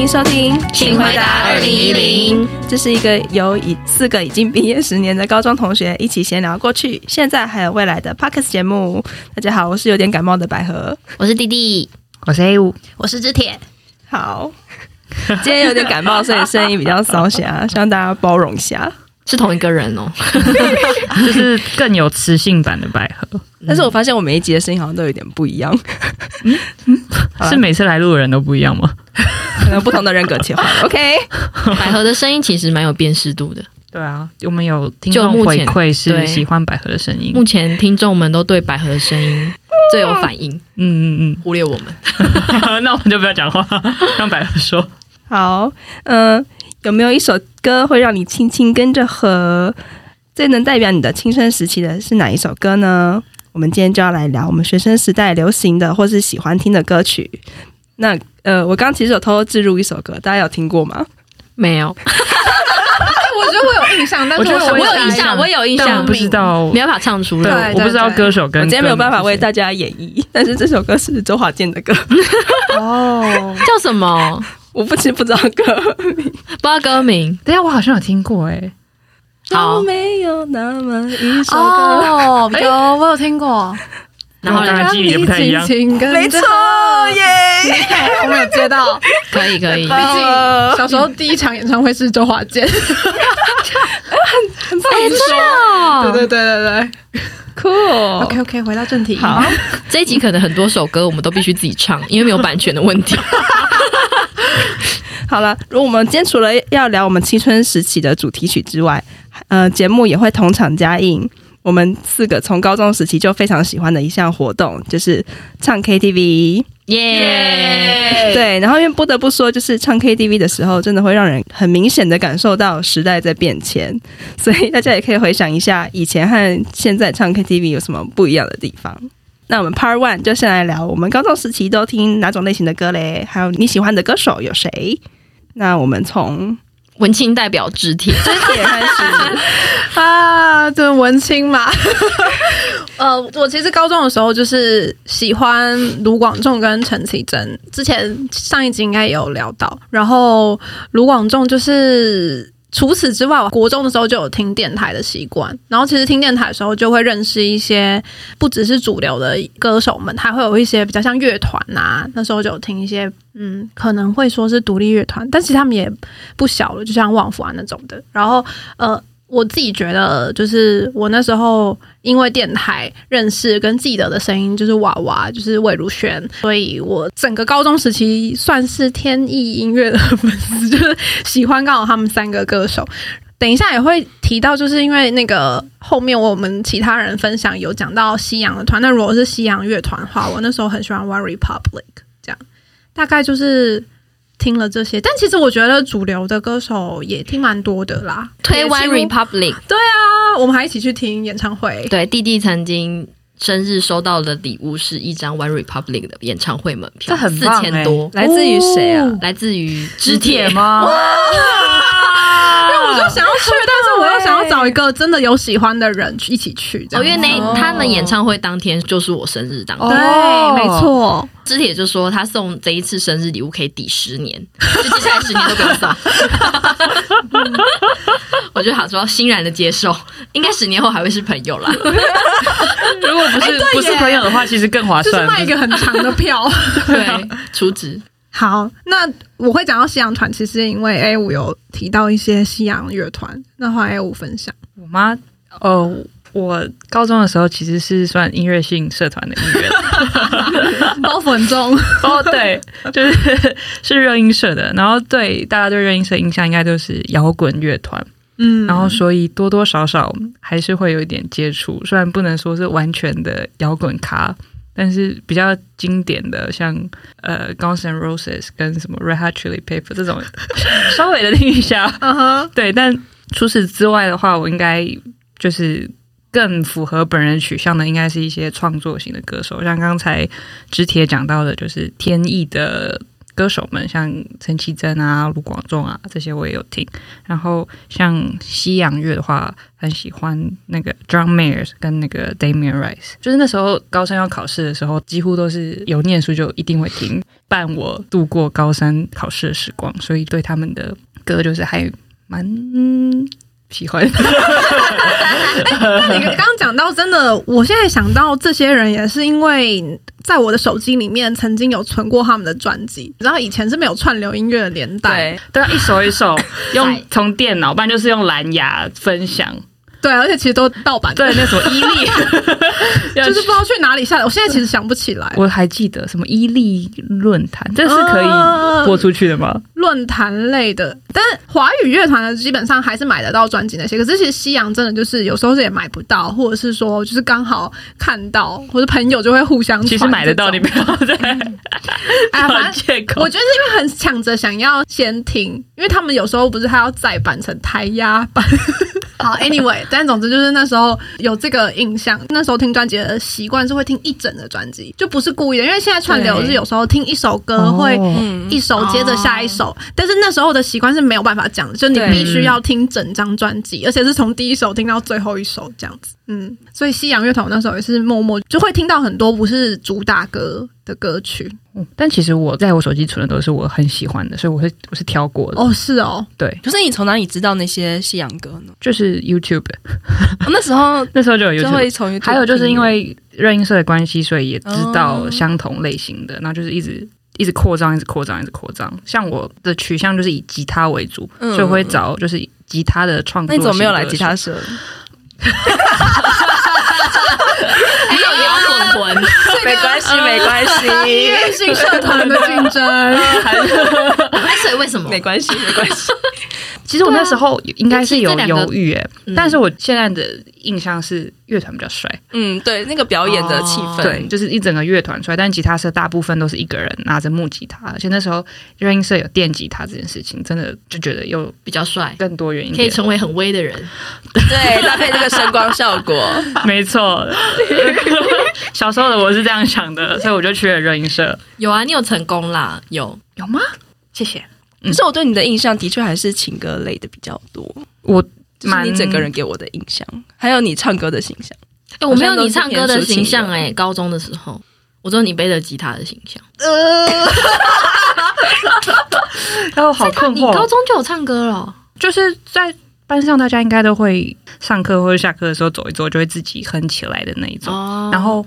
迎收听，请回答二零一零。这是一个由以四个已经毕业十年的高中同学一起闲聊过去、现在还有未来的 Parks 节目。大家好，我是有点感冒的百合，我是弟弟，我是 A 五，我是之铁。好，今天有点感冒，所以声音比较沙哑，希望大家包容一下。是同一个人哦，就是更有磁性版的百合。但是我发现我每一集的声音好像都有点不一样。嗯嗯，是每次来录的人都不一样吗？可能不同的人格切换。OK，百合的声音其实蛮有辨识度的。对啊，我们有听众回馈是喜欢百合的声音。目前听众们都对百合的声音最有反应。嗯嗯嗯，忽略我们，那我们就不要讲话，让百合说。好，嗯、呃。有没有一首歌会让你轻轻跟着和？最能代表你的青春时期的是哪一首歌呢？我们今天就要来聊我们学生时代流行的或是喜欢听的歌曲。那呃，我刚刚其实有偷偷置入一首歌，大家有听过吗？没有。我觉得我有印象，但是我，我，我有印象，我有印象，我不知道，没办法唱出来。我不知道歌手跟。我今天没有办法为大家演绎，但是这首歌是周华健的歌。哦，叫什么？我不知不知道歌名，不知道歌名。等下，我好像有听过哎。好，没有那么一首歌。哦，有，我有听过。然后呢，记忆也不太一样。没错耶，我没有接到。可以可以。毕竟小时候第一场演唱会是周华健。很很棒，没错。对对对对对，Cool。OK OK，回到正题。好，这一集可能很多首歌我们都必须自己唱，因为没有版权的问题。好了，如果我们今天除了要聊我们青春时期的主题曲之外，呃，节目也会同场加映我们四个从高中时期就非常喜欢的一项活动，就是唱 KTV，耶！对，然后因为不得不说，就是唱 KTV 的时候，真的会让人很明显的感受到时代在变迁，所以大家也可以回想一下以前和现在唱 KTV 有什么不一样的地方。那我们 Part One 就先来聊我们高中时期都听哪种类型的歌嘞？还有你喜欢的歌手有谁？那我们从文青代表知铁，知铁开始 啊，这文青嘛。呃，我其实高中的时候就是喜欢卢广仲跟陈绮贞，之前上一集应该也有聊到。然后卢广仲就是。除此之外，我国中的时候就有听电台的习惯，然后其实听电台的时候就会认识一些不只是主流的歌手们，还会有一些比较像乐团呐。那时候就有听一些，嗯，可能会说是独立乐团，但其实他们也不小了，就像旺福啊那种的。然后，呃。我自己觉得，就是我那时候因为电台认识跟记得的声音就是娃娃，就是魏如萱，所以我整个高中时期算是天意音乐的粉丝，就是喜欢刚好他们三个歌手。等一下也会提到，就是因为那个后面我们其他人分享有讲到西洋的团，那如果是西洋乐团的话，我那时候很喜欢 One Republic，这样大概就是。听了这些，但其实我觉得主流的歌手也听蛮多的啦。推 One Republic，对啊，我们还一起去听演唱会。对，弟弟曾经生日收到的礼物是一张 One Republic 的演唱会门票，四千多，来自于谁啊？来自于知铁吗？我就想要去，但是我又想要找一个真的有喜欢的人一起去。哦，因为那他们演唱会当天就是我生日当天，对，没错。知铁就说他送这一次生日礼物可以抵十年，就接下来十年都不用送。我就想说欣然的接受，应该十年后还会是朋友啦。如果不是不是朋友的话，其实更划算，就是卖一个很长的票，对，储值。好，那我会讲到西洋团，其实因为 A 五有提到一些西洋乐团，那换 A 五分享。我妈，哦，我高中的时候其实是算音乐性社团的音乐，包袱很重。哦，对，就是是热音社的。然后对大家对热音社印象应该都是摇滚乐团，嗯，然后所以多多少少还是会有一点接触，虽然不能说是完全的摇滚咖。但是比较经典的，像呃，Guns N' Roses 跟什么 Red Hot Chili Pepper 这种，稍微的听一下，嗯哼，对。但除此之外的话，我应该就是更符合本人取向的，应该是一些创作型的歌手，像刚才知铁讲到的，就是天意的。歌手们像陈绮贞啊、卢广仲啊这些我也有听，然后像西洋乐的话，很喜欢那个 John Mayer 跟那个 Damian Rice，就是那时候高三要考试的时候，几乎都是有念书就一定会听。伴我度过高三考试的时光，所以对他们的歌就是还蛮喜欢。你 刚刚讲到真的，我现在想到这些人也是因为在我的手机里面曾经有存过他们的专辑，然后以前是没有串流音乐的年代，对，都要一首一首用 从电脑，不然就是用蓝牙分享。对，而且其实都盗版。对，那什么伊利，就是不知道去哪里下载。我现在其实想不起来。我还记得什么伊利论坛，这是可以播出去的吗？论坛类的，但是华语乐团的基本上还是买得到专辑那些。可是其实西洋真的就是有时候是也买不到，或者是说就是刚好看到，或者朋友就会互相。其实买得到，你不要再。哎呀，反正我觉得是因为很抢着想要先听，因为他们有时候不是还要再版成台压版。好，Anyway。但总之就是那时候有这个印象，那时候听专辑的习惯是会听一整的专辑，就不是故意的。因为现在串流是有时候听一首歌会一首接着下一首，但是那时候的习惯是没有办法讲的，就你必须要听整张专辑，而且是从第一首听到最后一首这样子。嗯，所以西洋乐团那时候也是默默就会听到很多不是主打歌的歌曲。嗯，但其实我在我手机存的都是我很喜欢的，所以我会我是挑过的。哦，是哦，对。可是你从哪里知道那些西洋歌呢？就是 YouTube。哦，那时候 那时候就有 YouTube。会从 YouTube 还有就是因为热音社的关系，所以也知道相同类型的，然后就是一直一直扩张，一直扩张，一直扩张。像我的取向就是以吉他为主，嗯、所以会找就是吉他的创作。那你怎么没有来吉他社？没有摇滚魂，没关系，没关系。音乐性社团的竞争，还是所以为什么？没关系，没关系。其实我那时候应该是有犹豫诶，但是我现在的印象是乐团比较帅。嗯，对，那个表演的气氛，对，就是一整个乐团帅。但吉他社大部分都是一个人拿着木吉他，而且那时候热音社有电吉他这件事情，真的就觉得又比较帅，更多原因可以成为很威的人。对，搭配这个声光效果，没错。小时候的我是这样想的，所以我就去了热音社。有啊，你有成功啦？有有吗？谢谢。可是我对你的印象的确还是情歌类的比较多，我就是你整个人给我的印象，还有你唱歌的形象。哎，我没有你唱歌的形象哎，高中的时候，我只有你背着吉他的形象。呃，然后好困惑，你高中就有唱歌了？就是在班上，大家应该都会上课或者下课的时候走一走，就会自己哼起来的那一种。然后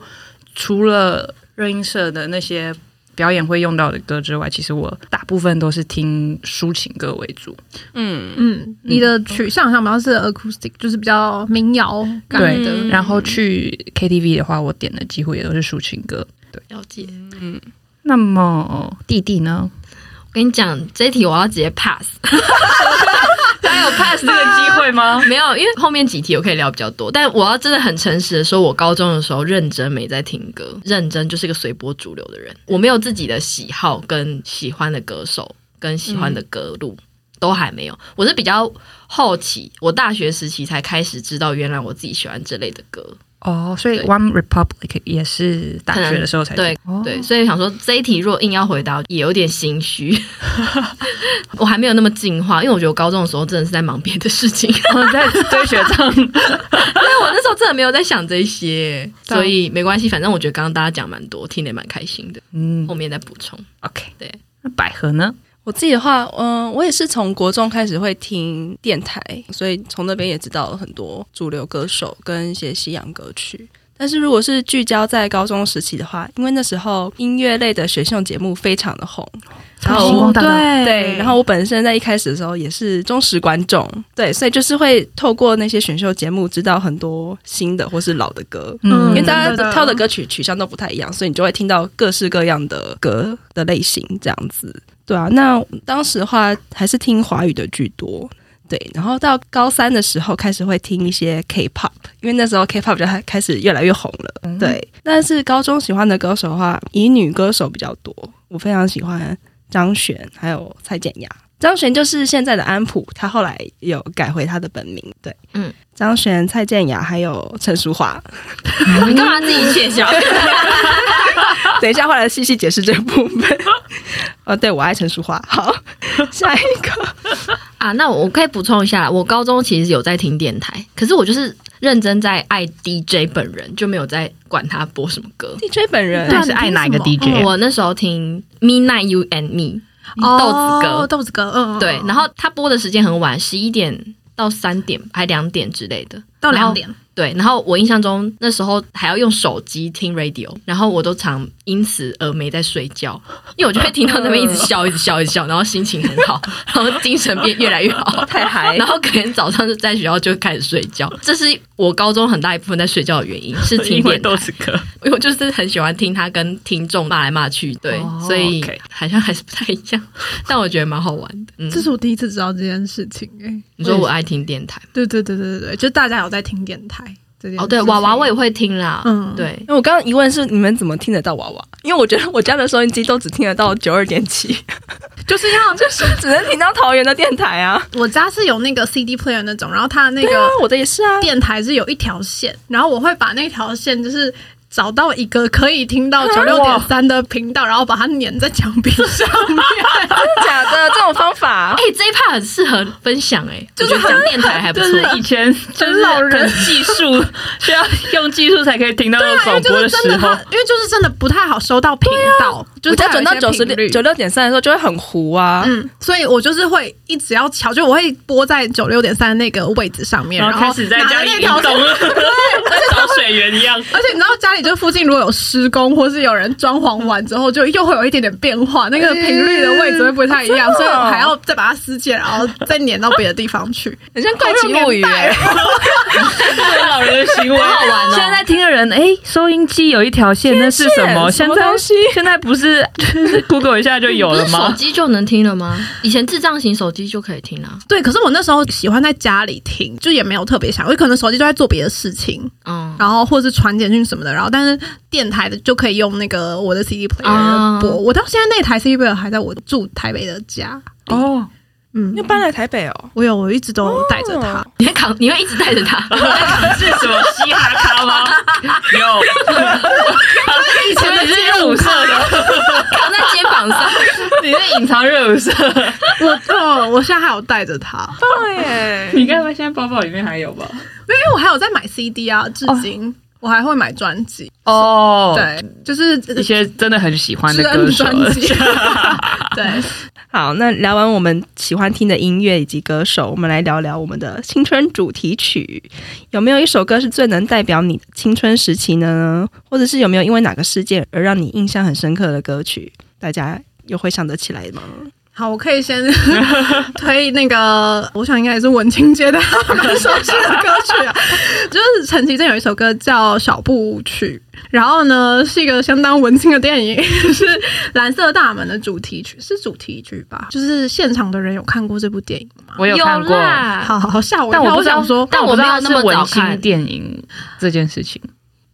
除了热音社的那些。表演会用到的歌之外，其实我大部分都是听抒情歌为主。嗯嗯，你的取向上比较是 acoustic，就是比较民谣感的。对，然后去 KTV 的话，我点的几乎也都是抒情歌。对，了解。嗯，那么弟弟呢？我跟你讲，这一题我要直接 pass。还有 pass 这个机会吗？没有，因为后面几题我可以聊比较多。但我要真的很诚实的说，我高中的时候认真没在听歌，认真就是个随波逐流的人。我没有自己的喜好跟喜欢的歌手跟喜欢的歌路，嗯、都还没有。我是比较好奇，我大学时期才开始知道，原来我自己喜欢这类的歌。哦，所以 One Republic 也是大学的时候才对对，所以想说这一题如果硬要回答，也有点心虚。我还没有那么进化，因为我觉得我高中的时候真的是在忙别的事情，我在追学长。因为我那时候真的没有在想这些，所以没关系，反正我觉得刚刚大家讲蛮多，听得也蛮开心的。嗯，后面再补充。OK，对，那百合呢？我自己的话，嗯，我也是从国中开始会听电台，所以从那边也知道了很多主流歌手跟一些西洋歌曲。但是如果是聚焦在高中时期的话，因为那时候音乐类的选秀节目非常的红，然后对对，然后我本身在一开始的时候也是忠实观众，对，所以就是会透过那些选秀节目知道很多新的或是老的歌，嗯，因为大家挑的歌曲取向都不太一样，所以你就会听到各式各样的歌的类型这样子。对啊，那当时的话还是听华语的居多，对。然后到高三的时候开始会听一些 K-pop，因为那时候 K-pop 就开始越来越红了，嗯、对。但是高中喜欢的歌手的话，以女歌手比较多，我非常喜欢张悬还有蔡健雅。张悬就是现在的安普，他后来有改回他的本名，对，嗯。张悬、蔡健雅还有陈淑桦，你干嘛自己窃笑？等一下，后来细细解释这个部分。哦，对，我爱陈淑桦。好，下一个啊，那我可以补充一下，我高中其实有在听电台，可是我就是认真在爱 DJ 本人，就没有在管他播什么歌。DJ 本人你是爱哪一个 DJ？我那时候听 Midnight You and Me 豆子哥，豆子哥，嗯，对。然后他播的时间很晚，十一点到三点，还两点之类的，到两点。对，然后我印象中那时候还要用手机听 radio，然后我都常因此而没在睡觉，因为我就会听到那边一直笑，一直笑，一直笑，然后心情很好，然后精神变越来越好，太嗨。然后可能早上就在学校就开始睡觉，这是我高中很大一部分在睡觉的原因，是听电台豆子歌，因为我就是很喜欢听他跟听众骂来骂去，对，所以好像还是不太一样，但我觉得蛮好玩的。嗯，这是我第一次知道这件事情，哎，你说我爱听电台，对对对对对对，就大家有在听电台。哦，对，娃娃我也会听啦。嗯，对，因为我刚刚疑问是你们怎么听得到娃娃？因为我觉得我家的收音机都只听得到九二点七，就是要 就是只能听到桃园的电台啊。我家是有那个 CD player 那种，然后它那个我的也是啊，电台是有一条线，然后我会把那条线就是。找到一个可以听到 九六点三的频道，然后把它粘在墙壁上面。真的假的？这种方法？哎、欸，这一 part 很适合分享哎、欸，就是讲电台还不错。就是以前就是老人技术需要用技术才可以听到广播的时候，因为就是真的不太好收到频道，啊、就是它转到九十六九六点三的时候就会很糊啊。嗯，所以我就是会一直要调，就我会拨在九六点三那个位置上面，然后开始在家里移动了，跟找水源一样。而且你知道家里。就附近如果有施工，或是有人装潢完之后，就又会有一点点变化，那个频率的位置会不太一样，所以我还要再把它撕解，然后再粘到别的地方去，很像怪奇物语哎，老人的行为好玩哦。现在听的人，哎，收音机有一条线，那是什么？现在现在不是 就是 Google 一下就有了吗？手机就能听了吗？以前智障型手机就可以听了。对，可是我那时候喜欢在家里听，就也没有特别想，我可能手机就在做别的事情，嗯，然后或者是传简讯什么的，然后。但是电台的就可以用那个我的 CD player 播，我到现在那台 CD player 还在我住台北的家哦，嗯，要搬来台北哦，我有，我一直都带着它，你会扛，你会一直带着它，是什么嘻哈咖吗？有，以前你是热舞社的，扛在肩膀上，你是隐藏热舞社，我哦，我现在还有带着它，对耶，你该不会现在包包里面还有吧？因为我还有在买 CD 啊，至今。我还会买专辑哦，对，就是一些真的很喜欢的歌手。对，好，那聊完我们喜欢听的音乐以及歌手，我们来聊聊我们的青春主题曲。有没有一首歌是最能代表你青春时期呢？或者是有没有因为哪个事件而让你印象很深刻的歌曲？大家有会想得起来吗？好，我可以先 推那个，我想应该也是文青街的蛮熟悉的歌曲啊，就是陈绮贞有一首歌叫《小步舞曲》，然后呢是一个相当文青的电影，是《蓝色大门》的主题曲，是主题曲吧？就是现场的人有看过这部电影吗？我有看过，好好吓我，但我不想说，但我没有那么文青电影这件事情。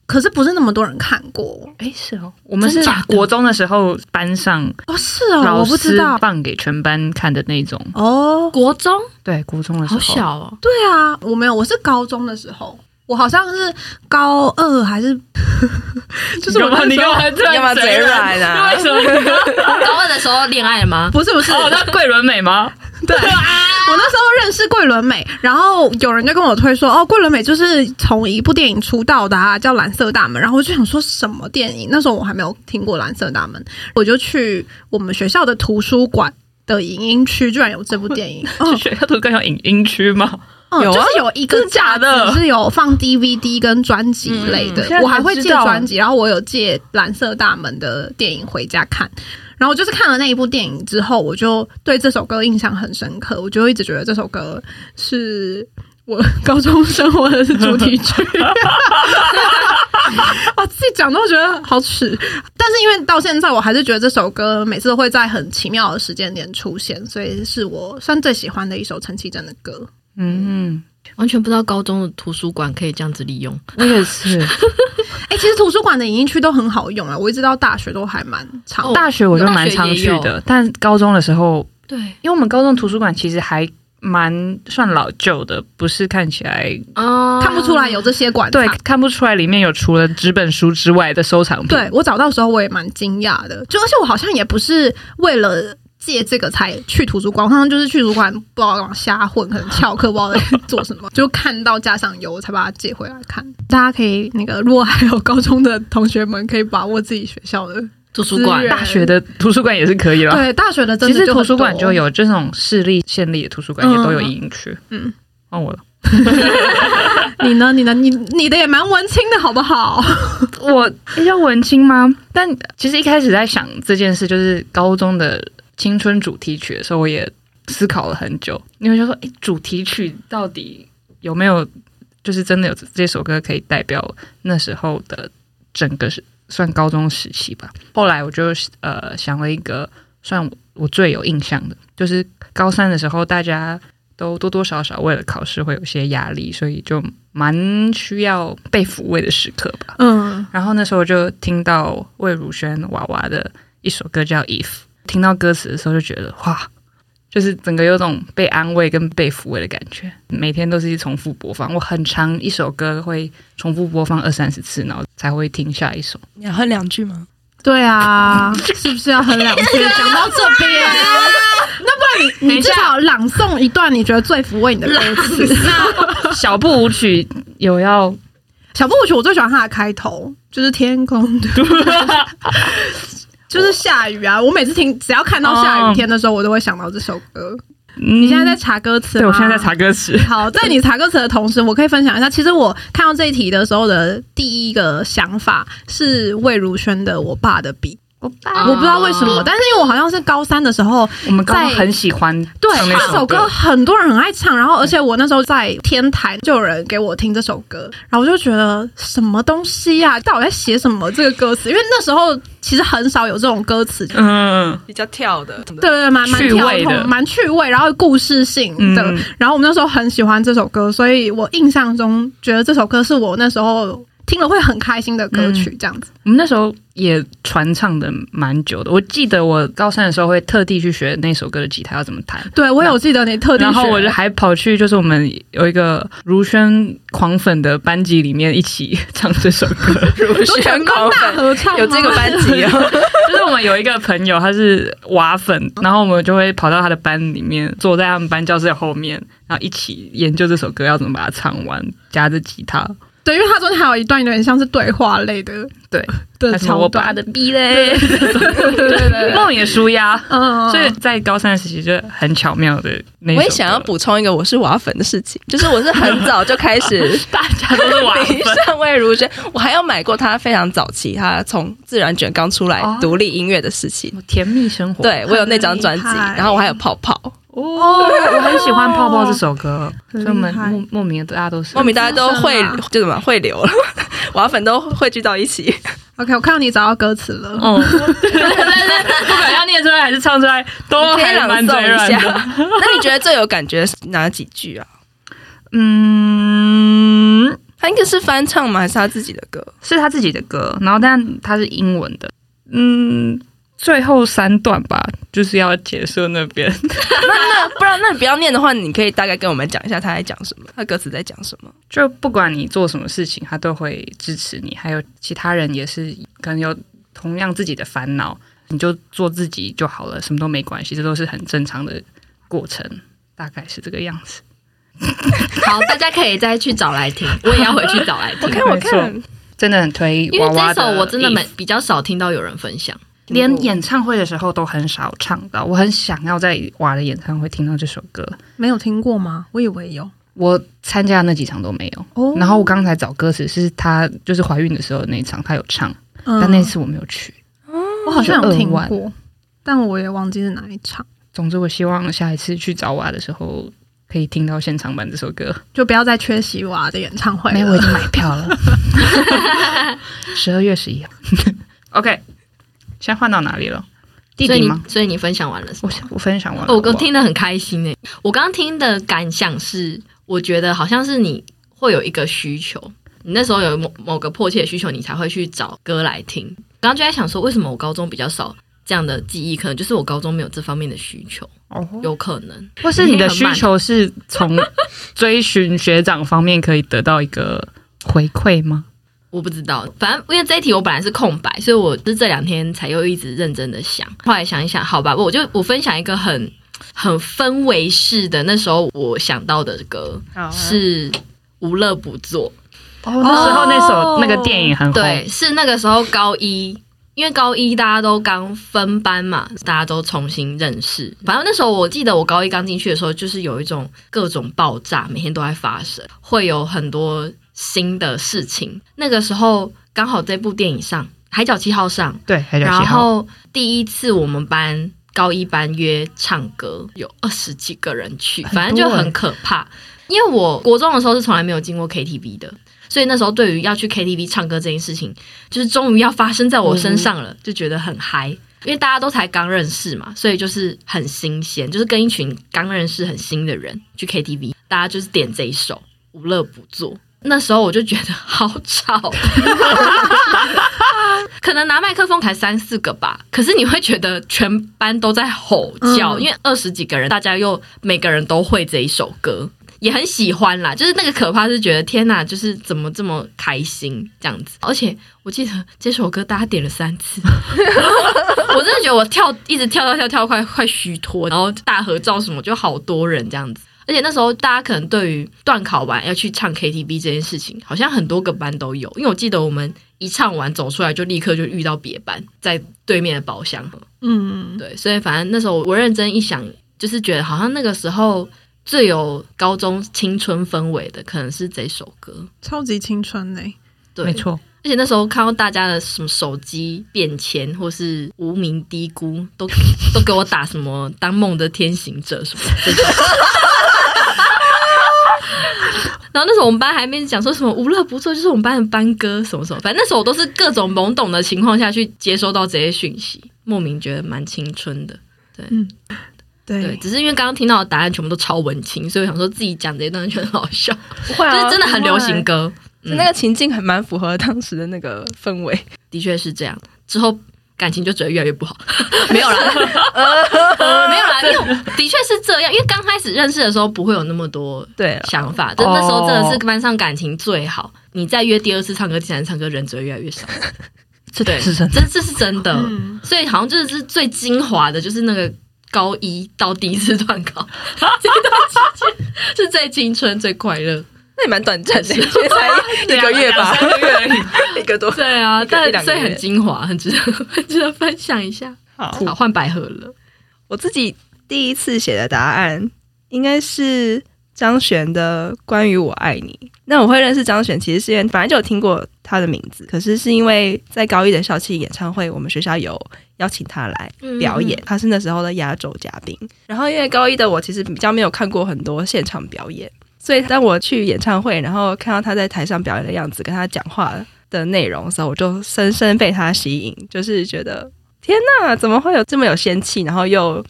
可是不是那么多人看过，哎，是哦，我们是国中的时候班上哦，是哦，我不知道。放给全班看的那种。哦，国中？对国中的时候。好小哦，对啊，我没有，我是高中的时候，我好像是高二还是，就是我那时候干嘛？嘴软啊？为什么？高二的时候恋爱了吗？不是不是，哦，那桂纶镁吗？对，我那时候认识桂纶镁，然后有人就跟我推说，哦，桂纶镁就是从一部电影出道的，啊，叫《蓝色大门》，然后我就想说什么电影？那时候我还没有听过《蓝色大门》，我就去我们学校的图书馆的影音区，居然有这部电影。去学校图书馆有影音区吗？嗯，就是有一个假的是有放 DVD 跟专辑类的，嗯、我还会借专辑，然后我有借《蓝色大门》的电影回家看。然后就是看了那一部电影之后，我就对这首歌印象很深刻，我就一直觉得这首歌是我高中生活的主题曲。啊，自己讲都觉得好耻，但是因为到现在我还是觉得这首歌每次都会在很奇妙的时间点出现，所以是我算最喜欢的一首陈绮贞的歌。嗯，完全不知道高中的图书馆可以这样子利用，我也是。哎、欸，其实图书馆的影音区都很好用啊，我一直到大学都还蛮常、哦。大学我就蛮常去的，但高中的时候，对，因为我们高中图书馆其实还蛮算老旧的，不是看起来哦看不出来有这些馆，对，看不出来里面有除了纸本书之外的收藏品。对，我找到时候我也蛮惊讶的，就而且我好像也不是为了。借这个才去图书馆，我刚刚就是去图书馆不知道往瞎混，可能翘课不知道在做什么，就看到架上有，我才把它借回来看。大家可以那个，如果还有高中的同学们，可以把握自己学校的图书馆、大学的图书馆也是可以了。对，大学的真的其实图书馆就有这种市立、县立的图书馆也都有营区。嗯，换我了。你呢？你呢？你你的也蛮文青的，好不好？我要文青吗？但其实一开始在想这件事，就是高中的青春主题曲的时候，我也思考了很久。因为就说，哎，主题曲到底有没有，就是真的有这首歌可以代表那时候的整个是算高中时期吧？后来我就呃想了一个，算我最有印象的，就是高三的时候，大家。都多多少少为了考试会有些压力，所以就蛮需要被抚慰的时刻吧。嗯，然后那时候就听到魏如萱娃娃的一首歌叫《If》，听到歌词的时候就觉得哇，就是整个有种被安慰跟被抚慰的感觉。每天都是一重复播放，我很长一首歌会重复播放二三十次，然后才会听下一首。你要哼两句吗？对啊，是不是要哼两句？讲到这边，那不然你你至少朗诵一段你觉得最抚慰你的歌词。小步舞曲有要小步舞曲，我最喜欢它的开头，就是天空的，就是下雨啊！我每次听，只要看到下雨天的时候，我都会想到这首歌。你现在在查歌词？对，我现在在查歌词。好，在你查歌词的同时，我可以分享一下。其实我看到这一题的时候的第一个想法是魏如萱的《我爸的笔》。我我不知道为什么，但是因为我好像是高三的时候，我们高中很喜欢对这首歌，很多人很爱唱。然后，而且我那时候在天台就有人给我听这首歌，然后我就觉得什么东西呀、啊？到底在写什么这个歌词？因为那时候其实很少有这种歌词，嗯，比较跳的，对对，蛮蛮跳的，蛮趣味，然后故事性的。然后我们那时候很喜欢这首歌，所以我印象中觉得这首歌是我那时候。听了会很开心的歌曲，这样子。我们那时候也传唱的蛮久的。我记得我高三的时候会特地去学那首歌的吉他要怎么弹。对，我有记得你特地。然后我就还跑去，就是我们有一个如轩狂粉的班级里面一起唱这首歌。如轩狂粉合唱有这个班级哦。就是我们有一个朋友他是瓦粉，然后我们就会跑到他的班里面，坐在他们班教室后面，然后一起研究这首歌要怎么把它唱完，夹着吉他。对，因为他中间还有一段有点像是对话类的，对的桥段的逼嘞，对对对，梦也舒压，嗯，所以在高三时期就很巧妙的。我也想要补充一个我是娃粉的事情，就是我是很早就开始，大家都是娃粉，上魏如轩，我还要买过他非常早期，他从自然卷刚出来独立音乐的事情，甜蜜生活，对我有那张专辑，然后我还有泡泡。哦，我很喜欢《泡泡》这首歌，所以我们莫莫名的大家都是莫名大家都会就什么会流了，瓦粉都汇聚到一起。OK，我看到你找到歌词了，嗯，不管要念出来还是唱出来，都还蛮嘴软的。那你觉得最有感觉是哪几句啊？嗯，他应该是翻唱吗？还是他自己的歌？是他自己的歌，然后但他是英文的，嗯。最后三段吧，就是要结束那边。那那不然，那你不要念的话，你可以大概跟我们讲一下他在讲什么，他歌词在讲什么。就不管你做什么事情，他都会支持你。还有其他人也是可能有同样自己的烦恼，你就做自己就好了，什么都没关系，这都是很正常的过程，大概是这个样子。好，大家可以再去找来听，我也要回去找来听。我看我看，真的很推，因为这首我真的没比较少听到有人分享。连演唱会的时候都很少唱到，我很想要在娃的演唱会听到这首歌。没有听过吗？我以为有，我参加的那几场都没有。哦，然后我刚才找歌词是她就是怀孕的时候的那一场，她有唱，嗯、但那次我没有去。我好像有听过，但我也忘记是哪一场。总之，我希望下一次去找娃的时候可以听到现场版这首歌，就不要再缺席娃的演唱会了。没有，我已经买票了，十二月十一号。OK。现在换到哪里了？弟弟吗？所以，所以你分享完了是吗？我我分享完了。我刚听得很开心诶。我刚刚听的感想是，我觉得好像是你会有一个需求，你那时候有某某个迫切的需求，你才会去找歌来听。刚刚就在想说，为什么我高中比较少这样的记忆？可能就是我高中没有这方面的需求，哦，有可能。或是你的需求是从 追寻学长方面可以得到一个回馈吗？我不知道，反正因为这一题我本来是空白，所以我是这两天才又一直认真的想。后来想一想，好吧，我就我分享一个很很氛围式的，那时候我想到的歌是《无乐不作》。哦，那时候那首那个电影很红，对，是那个时候高一，因为高一大家都刚分班嘛，大家都重新认识。反正那时候我记得我高一刚进去的时候，就是有一种各种爆炸，每天都在发生，会有很多。新的事情，那个时候刚好这部电影上《海角七号》上，对，海角七号。然后第一次我们班高一班约唱歌，有二十几个人去，反正就很可怕。因为我国中的时候是从来没有进过 KTV 的，所以那时候对于要去 KTV 唱歌这件事情，就是终于要发生在我身上了，就觉得很嗨。因为大家都才刚认识嘛，所以就是很新鲜，就是跟一群刚认识很新的人去 KTV，大家就是点这一首《无乐不作》。那时候我就觉得好吵，可能拿麦克风才三四个吧，可是你会觉得全班都在吼叫，嗯、因为二十几个人，大家又每个人都会这一首歌，也很喜欢啦。就是那个可怕是觉得天哪，就是怎么这么开心这样子。而且我记得这首歌大家点了三次，我真的觉得我跳一直跳跳跳跳快快虚脱，然后大合照什么就好多人这样子。而且那时候大家可能对于段考完要去唱 KTV 这件事情，好像很多个班都有。因为我记得我们一唱完走出来，就立刻就遇到别班在对面的包厢。嗯，对，所以反正那时候我认真一想，就是觉得好像那个时候最有高中青春氛围的，可能是这首歌，超级青春嘞、欸。对，没错。而且那时候看到大家的什么手机变迁，或是无名低估，都 都给我打什么当梦的天行者什么的。然后那时候我们班还没讲说什么无乐不作，就是我们班的班歌什么什么，反正那时候我都是各种懵懂的情况下去接收到这些讯息，莫名觉得蛮青春的。对，嗯、对，对，只是因为刚刚听到的答案全部都超文青，所以我想说自己讲这一段觉得很好笑，不会啊、就是真的很流行歌，嗯、那个情境还蛮符合当时的那个氛围，的确是这样。之后。感情就只会越来越不好，没有啦，呃、没有啦，因为的确是这样，因为刚开始认识的时候不会有那么多对想法，就那时候真的是班上感情最好。你再约第二次唱歌、第三次唱歌，人只会越来越少。这对是真，这这是真的。嗯、所以好像就是最精华的，就是那个高一到第一次段考这段期间，是最青春、最快乐。那也蛮短暂的，才一个月吧，一个月一个多。对啊，但所以很精华，很值得，很 值得分享一下。好，好，换百合了。我自己第一次写的答案应该是张悬的《关于我爱你》。那我会认识张悬，其实是因为本来就有听过他的名字，可是是因为在高一的校庆演唱会，我们学校有邀请他来表演，嗯、他是那时候的压轴嘉宾。然后因为高一的我其实比较没有看过很多现场表演。所以当我去演唱会，然后看到他在台上表演的样子，跟他讲话的内容的时候，我就深深被他吸引，就是觉得天哪，怎么会有这么有仙气，然后又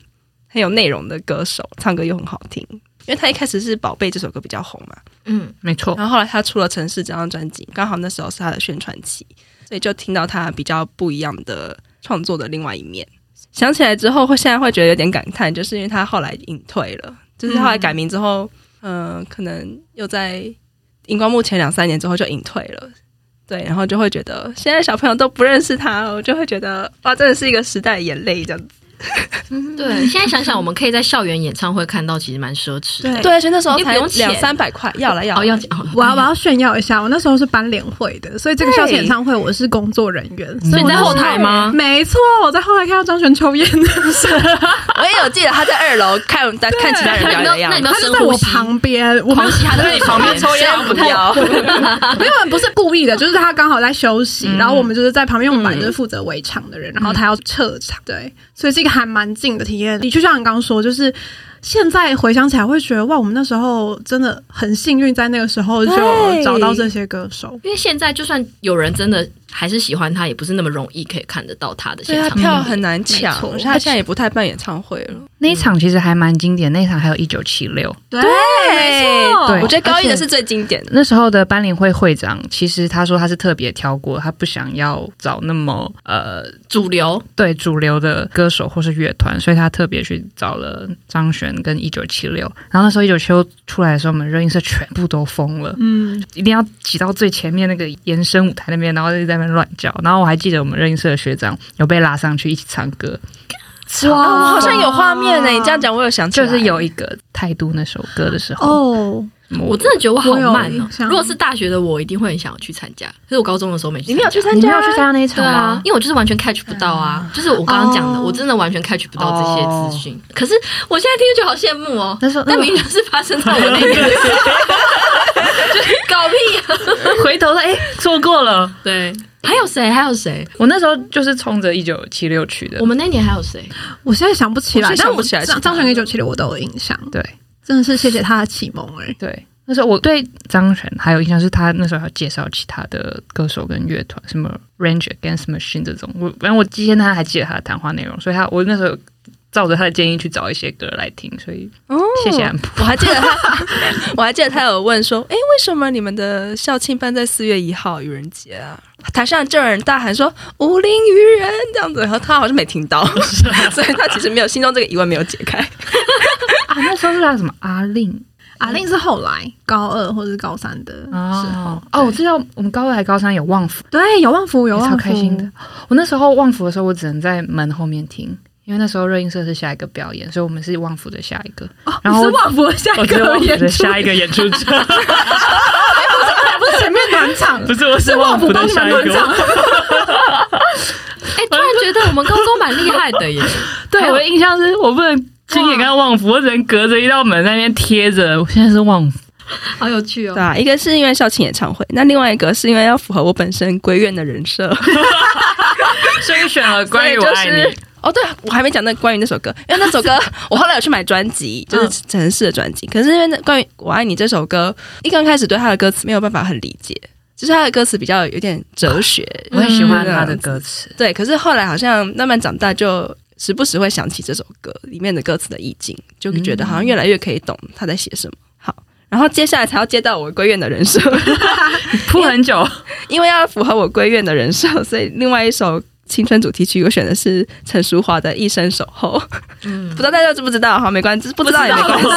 很有内容的歌手，唱歌又很好听。因为他一开始是《宝贝》这首歌比较红嘛，嗯，没错。然后后来他出了《城市》这张专辑，刚好那时候是他的宣传期，所以就听到他比较不一样的创作的另外一面。想起来之后，会现在会觉得有点感叹，就是因为他后来隐退了，就是后来改名之后。嗯嗯、可能又在荧光幕前两三年之后就隐退了，对，然后就会觉得现在小朋友都不认识他了，我就会觉得哇，真的是一个时代的眼泪这样子。对，现在想想，我们可以在校园演唱会看到，其实蛮奢侈的。对，而且那时候才两三百块，要来要来。要，我要我要炫耀一下，我那时候是班联会的，所以这个校园演唱会我是工作人员，所以你在后台吗？没错，我在后台看到张悬抽烟的。时候，我也有记得他在二楼看看其他人表演的样子，他就在我旁边，我们他在 旁边抽烟不掉，因为我们不是故意的，就是他刚好在休息，然后我们就是在旁边，我们本来就是负责围场的人，然后他要撤场，对，所以这个。还蛮近的体验，的确像你刚刚说，就是现在回想起来会觉得哇，我们那时候真的很幸运，在那个时候就找到这些歌手。因为现在就算有人真的还是喜欢他，也不是那么容易可以看得到他的现场。对，他票很难抢，他现在也不太办演唱会了。那一场其实还蛮经典，那一场还有一九七六。对，没错，对我觉得高一的是最经典的。那时候的班联会会长，其实他说他是特别挑过，他不想要找那么呃主流对主流的歌手或是乐团，所以他特别去找了张悬跟一九七六。然后那时候一九七六出来的时候，我们热映社全部都疯了，嗯，一定要挤到最前面那个延伸舞台那边，然后就在那边乱叫。然后我还记得我们热音社的学长有被拉上去一起唱歌。哇，好像有画面呢！你这样讲，我有想起来，就是有一个态度那首歌的时候哦，我真的觉得我好慢哦。如果是大学的我，一定会很想要去参加。可是我高中的时候没去，你没有去参加，你没有去参加那一场对啊，因为我就是完全 catch 不到啊。就是我刚刚讲的，我真的完全 catch 不到这些资讯。可是我现在听就好羡慕哦。那时候，那明明就是发生在我那边，就是搞屁！啊回头说，哎，错过了。对。还有谁？还有谁？我那时候就是冲着一九七六去的。我们那年还有谁？我现在想不起来，想不起来。张张悬一九七六我都有印象。对，真的是谢谢他的启蒙哎。对，那时候我对张悬还有印象是他那时候还介绍其他的歌手跟乐团，什么 Range Against Machine 这种。我反正我今天他还记得他的谈话内容，所以他我那时候照着他的建议去找一些歌来听。所以谢谢安普。我还记得他，我还记得他有问说：“哎，为什么你们的校庆办在四月一号愚人节啊？”台上就有人大喊说“武林愚人”这样子，然后他好像没听到，所以他其实没有心中这个疑问没有解开。啊，那时候是叫什么阿令？阿令是后来高二或者是高三的时候。哦，我知道我们高二还高三有旺福，对，有旺福，有旺福，超开心的。我那时候旺福的时候，我只能在门后面听，因为那时候热音社是下一个表演，所以我们是旺福的下一个。然后是旺福的下一个演出，下一个演出者。不是前面暖场，不是，我是旺福的下一个。哎，突然觉得我们高中蛮厉害的耶。对，我的印象是我不能亲眼看旺福，我只能隔着一道门在那边贴着。我现在是旺福，好有趣哦。对啊，一个是因为校庆演唱会，那另外一个是因为要符合我本身归院的人设，所以选了关于我爱你。哦，对，我还没讲那关于那首歌，因为那首歌 我后来有去买专辑，就是陈氏的专辑。可是因为那关于我爱你这首歌，一刚开始对他的歌词没有办法很理解，就是他的歌词比较有点哲学，我很喜欢他的歌词。对，可是后来好像慢慢长大，就时不时会想起这首歌里面的歌词的意境，就觉得好像越来越可以懂他在写什么。好，然后接下来才要接到我归院的人设，铺很久，因为要符合我归院的人设，所以另外一首。青春主题曲，我选的是陈淑桦的《一生守候》。嗯，不知道大家知不知道？哈，没关系，不知道也没关系。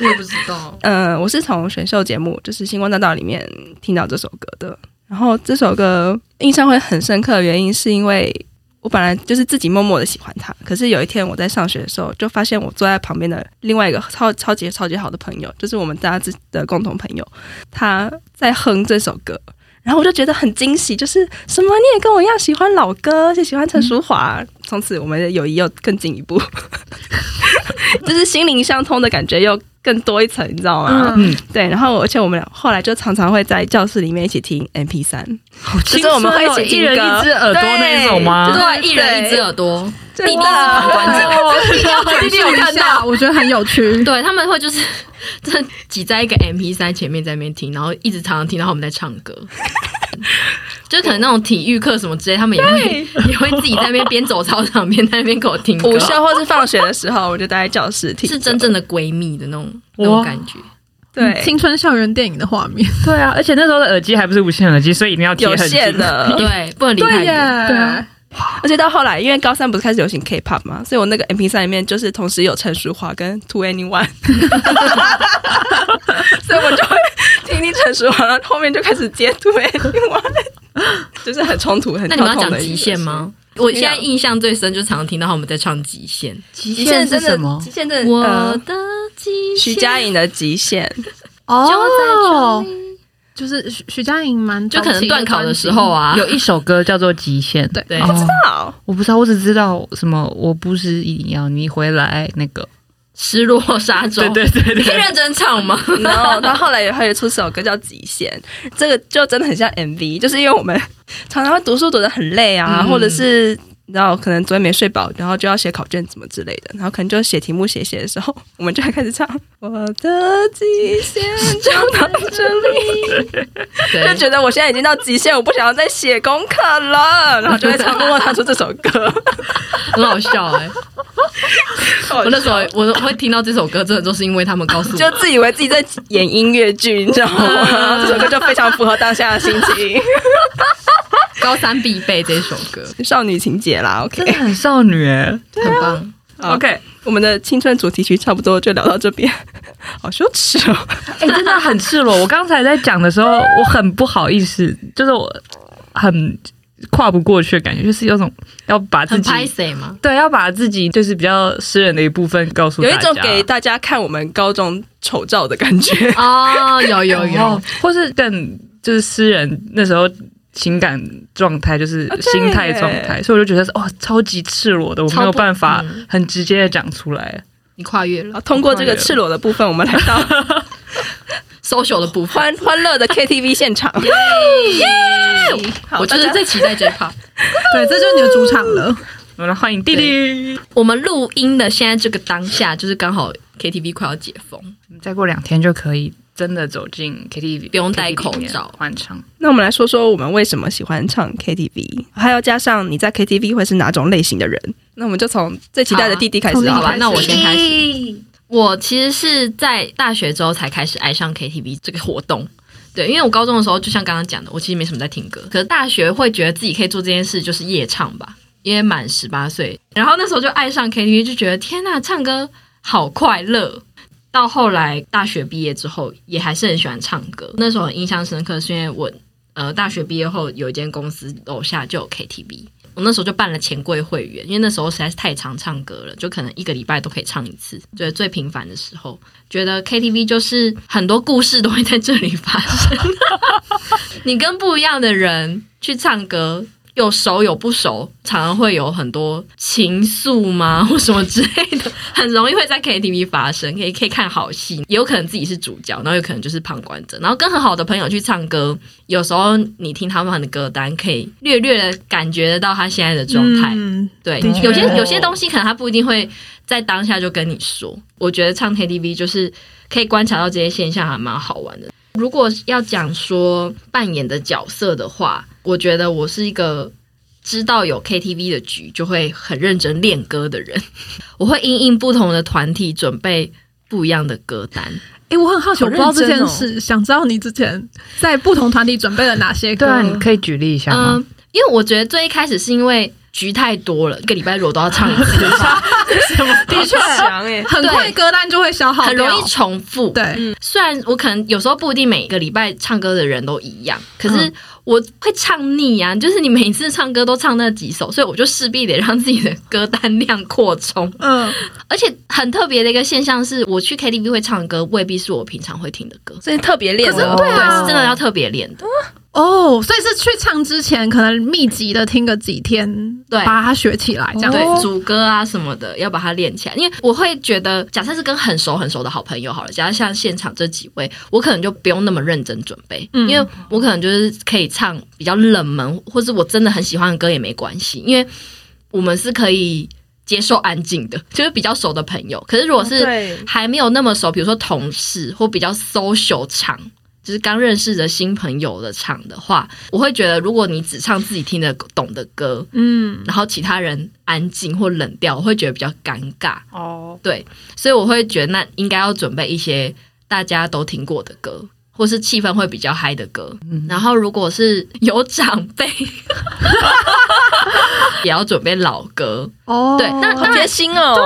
我也不知道。嗯，我是从选秀节目，就是《星光大道》里面听到这首歌的。然后这首歌印象会很深刻的原因，是因为我本来就是自己默默的喜欢他。可是有一天我在上学的时候，就发现我坐在旁边的另外一个超 超级超级好的朋友，就是我们大家自己的共同朋友，他在哼这首歌。然后我就觉得很惊喜，就是什么你也跟我一样喜欢老歌，而且喜欢陈淑华。嗯、从此我们的友谊又更进一步，就是心灵相通的感觉又更多一层，你知道吗？嗯，对。然后而且我们俩后来就常常会在教室里面一起听 MP 三就是我们会一起听歌，一人一只耳朵那种吗？对，一人一只耳朵。弟弟是旁观者，弟弟有看到，我觉得很有趣。对，他们会就是。这挤在一个 M P 三前面在那边听，然后一直常常听到我们在唱歌，就可能那种体育课什么之类，他们也会也会自己在那边边走操场边在那边给我听歌。午休或是放学的时候，我就待在教室听，是真正的闺蜜的那种那种感觉。对，青春校园电影的画面。对啊，而且那时候的耳机还不是无线耳机，所以一定要贴很近有线的，对，不能离太远。对啊。而且到后来，因为高三不是开始流行 K-pop 嘛，所以我那个 MP3 里面就是同时有陈淑桦跟 To Anyone，所以我就会听听陈淑桦，然后后面就开始接 2NE1，就是很冲突，很。那你们要讲极限吗？我现在印象最深，就常常听到他们在唱极限。极限是什么？极限的我的极限。徐佳莹的极限。哦。就是徐徐佳莹蛮，就可能断考的时候啊，有一首歌叫做《极限》。对对，不知道，我不知道，我只知道什么，我不是一定要你回来那个失落沙洲。对对对，你认真唱吗？然后他后来也还有出首歌叫《极限》，这个就真的很像 MV，就是因为我们常常会读书读的很累啊，或者是。然后可能昨天没睡饱，然后就要写考卷怎么之类的，然后可能就写题目写写的时候，我们就会开始唱我的极限就到这里，就觉得我现在已经到极限，我不想要再写功课了，然后就会唱默默唱出这首歌，很好笑哎、欸。我那时候我会听到这首歌，真的都是因为他们告诉我，就自以为自己在演音乐剧，你知道吗？这首歌就非常符合当下的心情。高三必备这首歌，少女情节啦，OK，真的很少女哎，很棒。好 OK，我们的青春主题曲差不多就聊到这边，好羞耻哦！哎、欸，真的很赤裸。我刚才在讲的时候，我很不好意思，就是我很跨不过去的感觉，就是有种要把自己拍谁吗？对，要把自己就是比较私人的一部分告诉大家，有一种给大家看我们高中丑照的感觉哦，有有有，或是更就是私人那时候。情感状态就是心态状态，所以我就觉得哇，超级赤裸的，我没有办法很直接的讲出来。你跨越了，通过这个赤裸的部分，我们来到 social 的部分，欢欢乐的 KTV 现场。耶我就是最期待这一 part，对，这就是你的主场了。我们来欢迎弟弟。我们录音的现在这个当下，就是刚好 KTV 快要解封，再过两天就可以。真的走进 KTV，不用戴口罩欢唱。那我们来说说我们为什么喜欢唱 KTV，还要加上你在 KTV 会是哪种类型的人？那我们就从最期待的弟弟开始好，好吧？那我先开始。我其实是在大学之后才开始爱上 KTV 这个活动。对，因为我高中的时候就像刚刚讲的，我其实没什么在听歌，可是大学会觉得自己可以做这件事，就是夜唱吧，因为满十八岁，然后那时候就爱上 KTV，就觉得天呐，唱歌好快乐。到后来大学毕业之后，也还是很喜欢唱歌。那时候印象深刻，是因为我呃大学毕业后有一间公司楼下就有 KTV，我那时候就办了钱柜会员，因为那时候实在是太常唱歌了，就可能一个礼拜都可以唱一次。觉得最频繁的时候，觉得 KTV 就是很多故事都会在这里发生。你跟不一样的人去唱歌。有熟有不熟，常常会有很多情愫吗，或什么之类的，很容易会在 KTV 发生。可以可以看好戏，也有可能自己是主角，然后有可能就是旁观者。然后跟很好的朋友去唱歌，有时候你听他们的歌单，可以略略的感觉得到他现在的状态。嗯，对，有些有些东西可能他不一定会在当下就跟你说。我觉得唱 KTV 就是可以观察到这些现象，还蛮好玩的。如果要讲说扮演的角色的话，我觉得我是一个知道有 KTV 的局就会很认真练歌的人。我会因应不同的团体准备不一样的歌单。诶、欸，我很好奇，我不知道这件事，想知道你之前在不同团体准备了哪些歌？对啊，你可以举例一下吗？嗯，因为我觉得最一开始是因为。局太多了，一个礼拜如果都要唱一次，的确，很快歌单就会消耗，很容易重复。对，嗯，虽然我可能有时候不一定每个礼拜唱歌的人都一样，可是我会唱腻啊。就是你每次唱歌都唱那几首，所以我就势必得让自己的歌单量扩充。嗯，而且很特别的一个现象是，我去 KTV 会唱歌，未必是我平常会听的歌，所以特别练。可是对啊，是真的要特别练的。哦，所以是去唱之前，可能密集的听个几天，对，把它学起来，这样对，主歌啊什么的，要把它练起来。因为我会觉得，假设是跟很熟很熟的好朋友好了，假设像现场这几位，我可能就不用那么认真准备，嗯，因为我可能就是可以唱比较冷门，或是我真的很喜欢的歌也没关系，因为我们是可以接受安静的，就是比较熟的朋友。可是如果是还没有那么熟，比如说同事或比较 social 场。就是刚认识的新朋友的唱的话，我会觉得，如果你只唱自己听得懂的歌，嗯，然后其他人安静或冷掉，我会觉得比较尴尬。哦，对，所以我会觉得那应该要准备一些大家都听过的歌，或是气氛会比较嗨的歌。嗯，然后如果是有长辈，也要准备老歌。哦，对，那好贴心哦。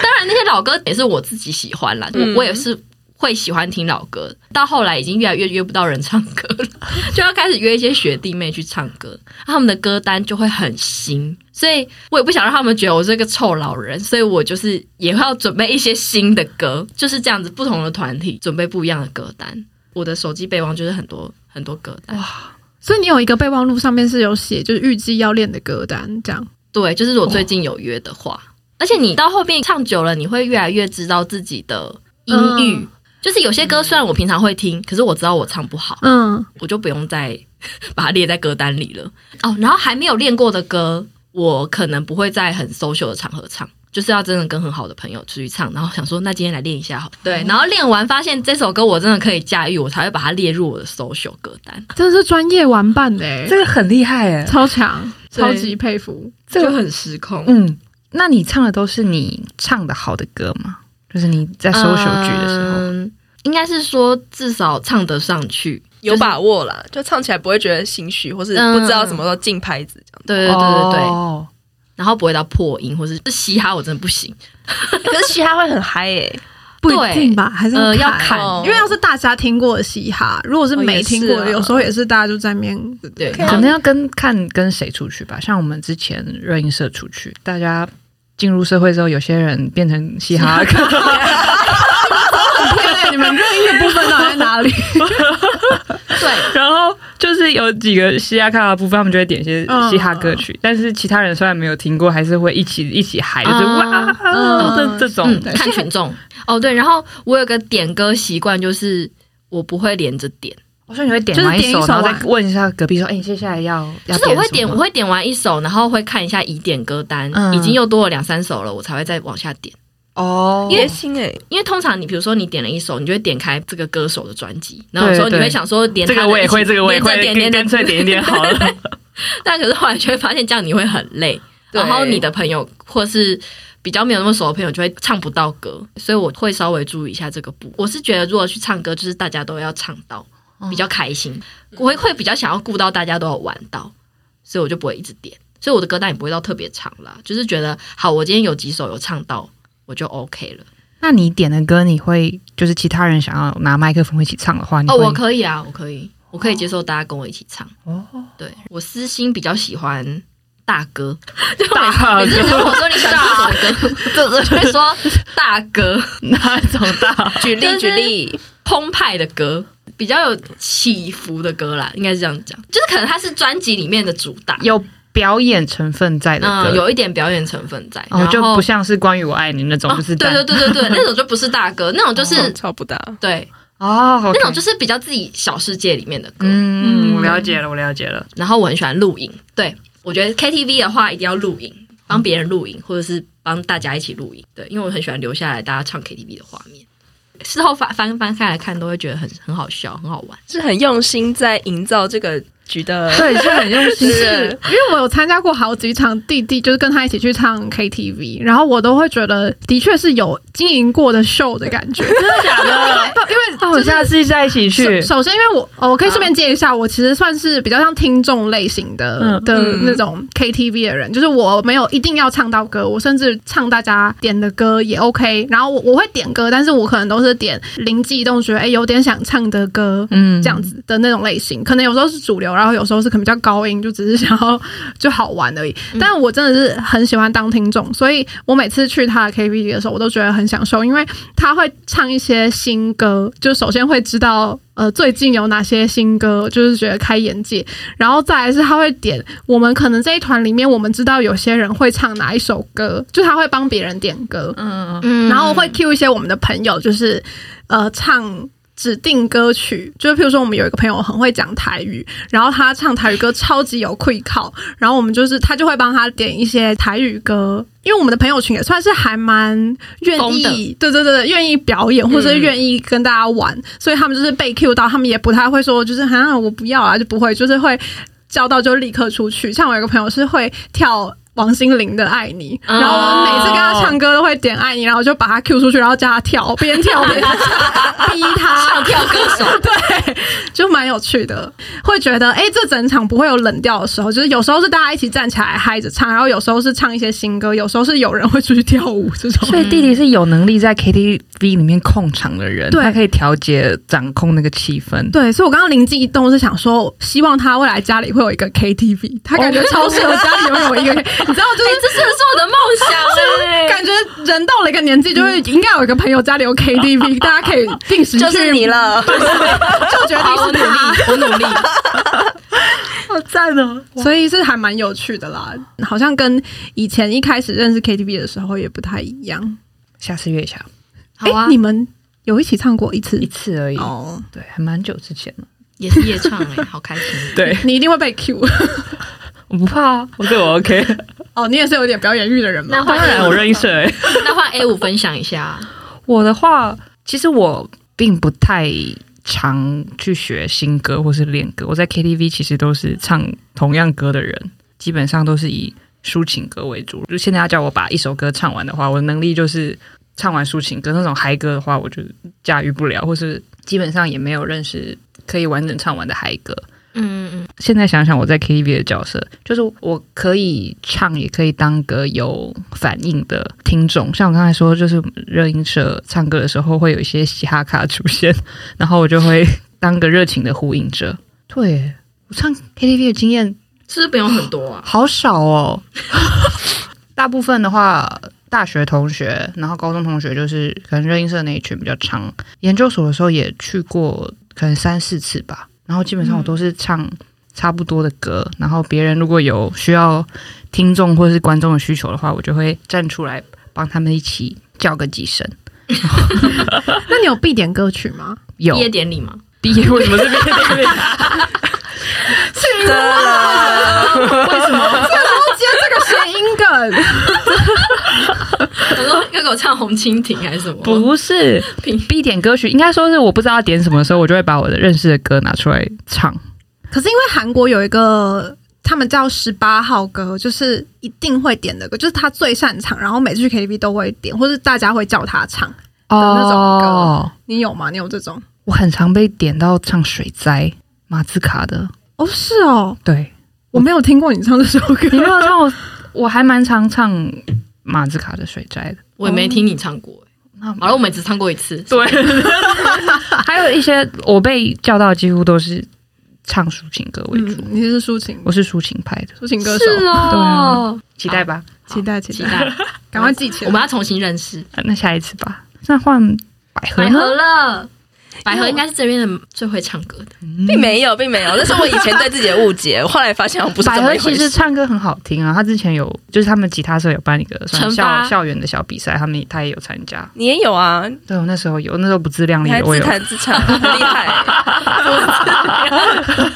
当然那些老歌也是我自己喜欢啦，我、嗯、我也是。会喜欢听老歌，到后来已经越来越约不到人唱歌了，就要开始约一些学弟妹去唱歌，他们的歌单就会很新，所以我也不想让他们觉得我是个臭老人，所以我就是也会要准备一些新的歌，就是这样子，不同的团体准备不一样的歌单。我的手机备忘就是很多很多歌单，哇！所以你有一个备忘录，上面是有写，就是预计要练的歌单，这样。对，就是我最近有约的话，而且你到后面唱久了，你会越来越知道自己的音域。嗯就是有些歌虽然我平常会听，可是我知道我唱不好，嗯，我就不用再 把它列在歌单里了。哦，然后还没有练过的歌，我可能不会在很 social 的场合唱。就是要真的跟很好的朋友出去唱，然后想说那今天来练一下好，对，然后练完发现这首歌我真的可以驾驭，我才会把它列入我的 social 歌单。真的是专业玩伴的，这个很厉害哎，超强，超级佩服，这个很失控。嗯，那你唱的都是你唱的好的歌吗？就是你在 social 剧的时候，嗯，应该是说至少唱得上去，有把握了，就唱起来不会觉得心虚，或是不知道什么时候进拍子这样。对对对对对。哦然后不会到破音，或是嘻哈，我真的不行。可是嘻哈会很嗨诶、欸，不一定吧？还是呃要看，因为要是大家听过的嘻哈，如果是没听过的，有时候也是大家就在面对。可能要跟看跟谁出去吧。像我们之前热音社出去，大家进入社会之后，有些人变成嘻哈歌。你们热音的部分到底在哪里？对，然后就是有几个嘻哈卡的部分，他们就会点一些嘻哈歌曲，但是其他人虽然没有听过，还是会一起一起嗨，就是哇，这这种看群众哦。对，然后我有个点歌习惯，就是我不会连着点，我说你会点完一首，然后再问一下隔壁说，哎，接下来要要就是我会点，我会点完一首，然后会看一下已点歌单，已经又多了两三首了，我才会再往下点。哦，贴心诶，因为通常你比如说你点了一首，你就会点开这个歌手的专辑，然后有时候你会想说点这个我也会，这个我也会，点点干脆点一点 好了。但可是后来就会发现这样你会很累，然后你的朋友或是比较没有那么熟的朋友就会唱不到歌，所以我会稍微注意一下这个步。我是觉得如果去唱歌，就是大家都要唱到比较开心，我会会比较想要顾到大家都有玩到，所以我就不会一直点，所以我的歌单也不会到特别长啦，就是觉得好，我今天有几首有唱到。我就 OK 了。那你点的歌，你会就是其他人想要拿麦克风一起唱的话，你哦，我可以啊，我可以，我可以接受大家跟我一起唱。哦，对，我私心比较喜欢大哥，大哥，每次如果说你喜欢什么歌，我 就会说大哥，哪种大？举例举例，澎湃的歌，比较有起伏的歌啦，应该是这样讲，就是可能它是专辑里面的主打，有。表演成分在的歌，嗯，有一点表演成分在，然后就不像是关于我爱你那种，就是对对对对对，那种就不是大哥，那种就是超不大，对。哦，那种就是比较自己小世界里面的歌。嗯，我了解了，我了解了。然后我很喜欢录影，对，我觉得 KTV 的话一定要录影，帮别人录影，或者是帮大家一起录影，对，因为我很喜欢留下来大家唱 KTV 的画面，事后翻翻翻开来看，都会觉得很很好笑，很好玩，是很用心在营造这个。觉得 对，是很用心，是因为我有参加过好几场弟弟，就是跟他一起去唱 KTV，然后我都会觉得的确是有经营过的秀的感觉，真的假的？因为我下次再一起去。首先，因为我我可以顺便介绍一下，我其实算是比较像听众类型的的那种 KTV 的人，就是我没有一定要唱到歌，我甚至唱大家点的歌也 OK。然后我我会点歌，但是我可能都是点灵机一动，觉得哎有点想唱的歌，嗯，这样子的那种类型，可能有时候是主流。然后有时候是可能比较高音，就只是想要就好玩而已。但我真的是很喜欢当听众，所以我每次去他的 KTV 的时候，我都觉得很享受，因为他会唱一些新歌，就首先会知道呃最近有哪些新歌，就是觉得开眼界。然后再来是他会点我们可能这一团里面，我们知道有些人会唱哪一首歌，就他会帮别人点歌，嗯嗯，然后会 cue 一些我们的朋友，就是呃唱。指定歌曲，就是譬如说，我们有一个朋友很会讲台语，然后他唱台语歌超级有气口，然后我们就是他就会帮他点一些台语歌，因为我们的朋友群也算是还蛮愿意，对对对，愿意表演或者是愿意跟大家玩，嗯、所以他们就是被 cue 到，他们也不太会说就是好像我不要啊，就不会，就是会叫到就立刻出去。像我有个朋友是会跳。王心凌的《爱你》，然后我每次跟他唱歌都会点《爱你》，然后就把他 Q 出去，然后叫他跳，边跳边唱 逼他唱跳歌手，对，就蛮有趣的。会觉得，哎、欸，这整场不会有冷掉的时候，就是有时候是大家一起站起来嗨着唱，然后有时候是唱一些新歌，有时候是有人会出去跳舞这种。所以弟弟是有能力在 KTV 里面控场的人，对，他可以调节、掌控那个气氛。对，所以我刚刚灵机一动是想说，希望他未来家里会有一个 KTV，他感觉超适合家里拥有一个。你知道，就是、欸、这是是我的梦想、欸，感觉人到了一个年纪，就会应该有一个朋友家里有 KTV，大家可以定时去。就是你了，就决定是他，我努力，我努力，好赞哦！所以是还蛮有趣的啦，好像跟以前一开始认识 KTV 的时候也不太一样。下次约一下，好啊！欸、你们有一起唱过一次，一次而已哦。对，还蛮久之前了，也是夜唱哎、欸，好开心。对，你一定会被 Q。我不怕啊，我觉得我 OK。哦，你也是有点表演欲的人吗？当然，我热音社哎。那换 A 五分享一下。我的话，其实我并不太常去学新歌或是练歌。我在 KTV 其实都是唱同样歌的人，基本上都是以抒情歌为主。就现在要叫我把一首歌唱完的话，我的能力就是唱完抒情歌。那种嗨歌的话，我就驾驭不了，或是基本上也没有认识可以完整唱完的嗨歌。嗯嗯，现在想想我在 KTV 的角色，就是我可以唱，也可以当个有反应的听众。像我刚才说，就是热音社唱歌的时候会有一些嘻哈卡出现，然后我就会当个热情的呼应者。对，我唱 KTV 的经验是不是不用很多啊？好少哦。大部分的话，大学同学，然后高中同学，就是可能热音社那一群比较长。研究所的时候也去过，可能三四次吧。然后基本上我都是唱差不多的歌，嗯、然后别人如果有需要听众或者是观众的需求的话，我就会站出来帮他们一起叫个几声。那你有必点歌曲吗？有毕业典礼吗？毕业为什么是毕业典礼？是的，为什么？接这个谐音梗？我说要给我唱红蜻蜓还是什么？不是必点歌曲，应该说是我不知道要点什么的时候，我就会把我的认识的歌拿出来唱。可是因为韩国有一个他们叫十八号歌，就是一定会点的歌，就是他最擅长，然后每次去 KTV 都会点，或是大家会叫他唱的那种歌。Oh, 你有吗？你有这种？我很常被点到唱水灾马自卡的。哦，是哦，对，我没有听过你唱这首歌，你没有唱我，我还蛮常唱。马自卡的水灾的，我也没听你唱过。好了，我们只唱过一次。对，还有一些我被叫到几乎都是唱抒情歌为主。你是抒情，我是抒情派的抒情歌手。是哦，期待吧，期待期期待，赶快记起来。我们要重新认识。那下一次吧。那换百合了。百合应该是这边的最会唱歌的，并没有，并没有，那是我以前对自己的误解。我后来发现我不是。百合其实唱歌很好听啊，他之前有，就是他们吉他社有办一个校校园的小比赛，他们他也有参加。你也有啊？对，我那时候有，那时候不自量力，我有自弹自唱，很厉害。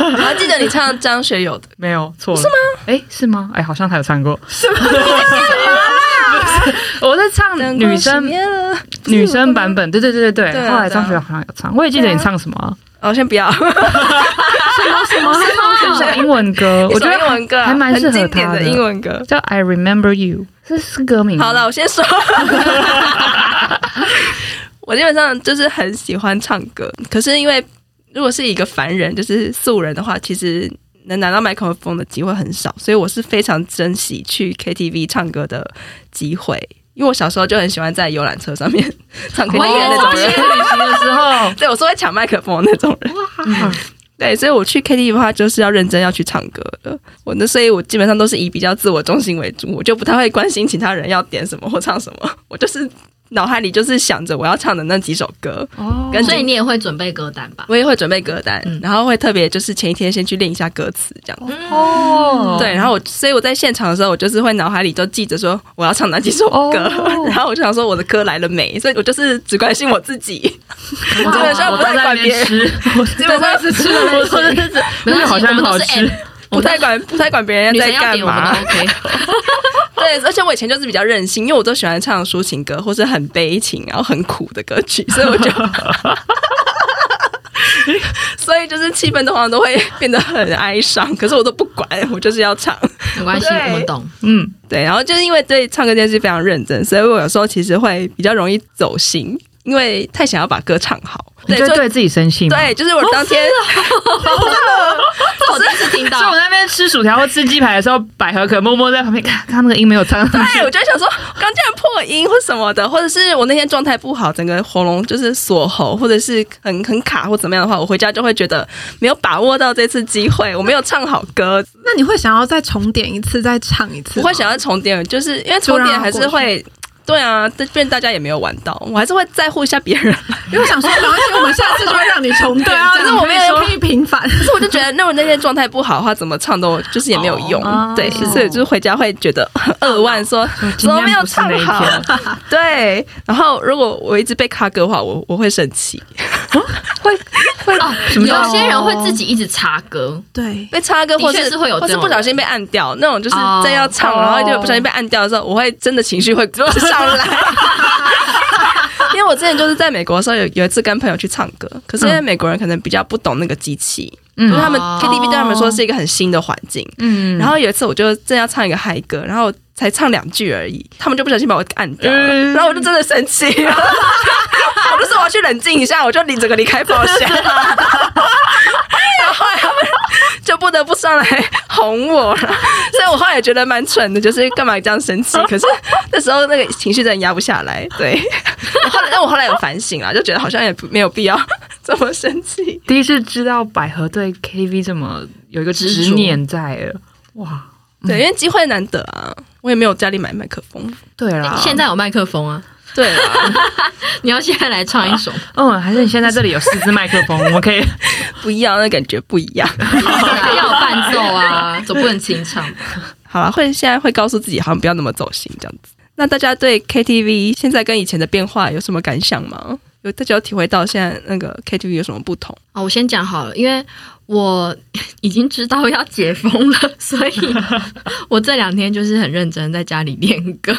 我还记得你唱张学友的，没有错？是吗？哎，是吗？哎，好像他有唱过。是吗？我在唱女生女生版本，对对对对对。后来张学友好像有唱，我也记得你唱什么。哦，先不要。什么什么 什么英文歌？我觉得英文歌还蛮适合他的。英文歌叫《I Remember You》，这是歌名。好了，我先说。我基本上就是很喜欢唱歌，可是因为如果是一个凡人，就是素人的话，其实。能拿到麦克风的机会很少，所以我是非常珍惜去 KTV 唱歌的机会。因为我小时候就很喜欢在游览车上面 唱 KTV 那种人。旅行的时候，对，我是会抢麦克风的那种人。哇，对，所以我去 KTV 的话，就是要认真要去唱歌的。我那，所以我基本上都是以比较自我中心为主，我就不太会关心其他人要点什么或唱什么，我就是。脑海里就是想着我要唱的那几首歌，哦，所以你也会准备歌单吧？我也会准备歌单，嗯、然后会特别就是前一天先去练一下歌词，这样。子。哦，对，然后我所以我在现场的时候，我就是会脑海里就记着说我要唱哪几首歌，哦、然后我就想说我的歌来了没，所以我就是只关心我自己，我 基本上不太管别人，基本上是吃的，我说的是，没有好像很好吃。不太管不太管别人在干嘛，OK。对，而且我以前就是比较任性，因为我都喜欢唱抒情歌或是很悲情然后很苦的歌曲，所以我就，所以就是气氛的话都会变得很哀伤。可是我都不管，我就是要唱，没关系，我懂。嗯，对。然后就是因为对唱歌这件事非常认真，所以我有时候其实会比较容易走心。因为太想要把歌唱好，对，就对自己生气。对，就是我当天，我第一次听到，是我那边吃薯条或吃鸡排的时候，百合可默默在旁边看，看那个音没有唱。对，我就想说，刚竟然破音或什么的，或者是我那天状态不好，整个喉咙就是锁喉，或者是很很卡或怎么样的话，我回家就会觉得没有把握到这次机会，我没有唱好歌。那你会想要再重点一次，再唱一次？我会想要重点，就是因为重点还是会。对啊，但变大家也没有玩到，我还是会在乎一下别人，因为我想说没关系，我们下次就会让你重。对啊，可是我们也可以平反。可是我就觉得得如果那天状态不好的话，怎么唱都就是也没有用。哦、对，所以就是回家会觉得很扼腕，说怎么没有唱好。对，然后如果我一直被卡歌的话，我我会生气。会会哦，有些人会自己一直插歌，对，被插歌，或是是会有，或是不小心被按掉那种，就是在要唱，然后就不小心被按掉的时候，我会真的情绪会上 来。因为我之前就是在美国的时候，有有一次跟朋友去唱歌，可是因为美国人可能比较不懂那个机器，嗯，就是他们 KTV 对他们说是一个很新的环境，嗯，然后有一次我就正要唱一个嗨歌，然后才唱两句而已，他们就不小心把我按掉了，然后我就真的生气，我就说我要去冷静一下，我就领整个离开包厢，然后后来他们就不得不上来哄我了，所以我后来也觉得蛮蠢的，就是干嘛这样生气？可是那时候那个情绪真的压不下来，对。后来，但我后来有反省了，就觉得好像也没有必要这么生气。第一次知道百合对 KTV 这么有一个执念在了，哇！对，因为机会难得啊，我也没有家里买麦克风。对啦，现在有麦克风啊。对啊，你要现在来唱一首？嗯，还是你现在这里有四支麦克风，我们可以 不一样，那感觉不一样。要有伴奏啊，总不能清唱。好了，会现在会告诉自己，好像不要那么走心这样子。那大家对 KTV 现在跟以前的变化有什么感想吗？有大家有体会到现在那个 KTV 有什么不同？哦，我先讲好了，因为我已经知道要解封了，所以我这两天就是很认真在家里练歌。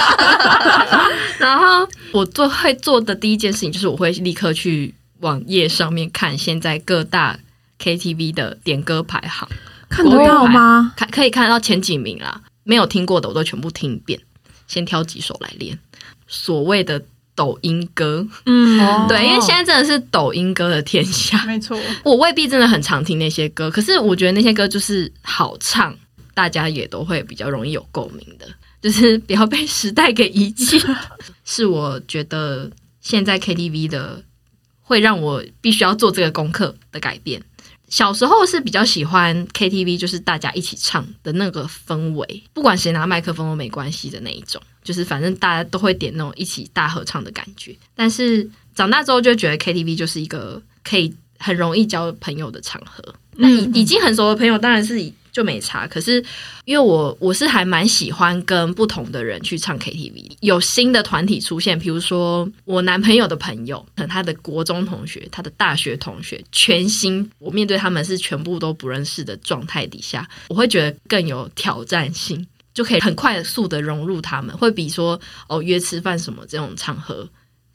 然后我做会做的第一件事情就是我会立刻去网页上面看现在各大 KTV 的点歌排行，看得到吗？看可以看到前几名啦。没有听过的我都全部听一遍，先挑几首来练。所谓的抖音歌，嗯，对，因为现在真的是抖音歌的天下，没错。我未必真的很常听那些歌，可是我觉得那些歌就是好唱，大家也都会比较容易有共鸣的，就是不要被时代给遗弃。是我觉得现在 KTV 的会让我必须要做这个功课的改变。小时候是比较喜欢 KTV，就是大家一起唱的那个氛围，不管谁拿麦克风都没关系的那一种，就是反正大家都会点那种一起大合唱的感觉。但是长大之后就觉得 KTV 就是一个可以很容易交朋友的场合。那已已经很熟的朋友当然是以。就没差，可是因为我我是还蛮喜欢跟不同的人去唱 KTV，有新的团体出现，比如说我男朋友的朋友，可能他的国中同学、他的大学同学，全新，我面对他们是全部都不认识的状态底下，我会觉得更有挑战性，就可以很快速的融入他们，会比说哦约吃饭什么这种场合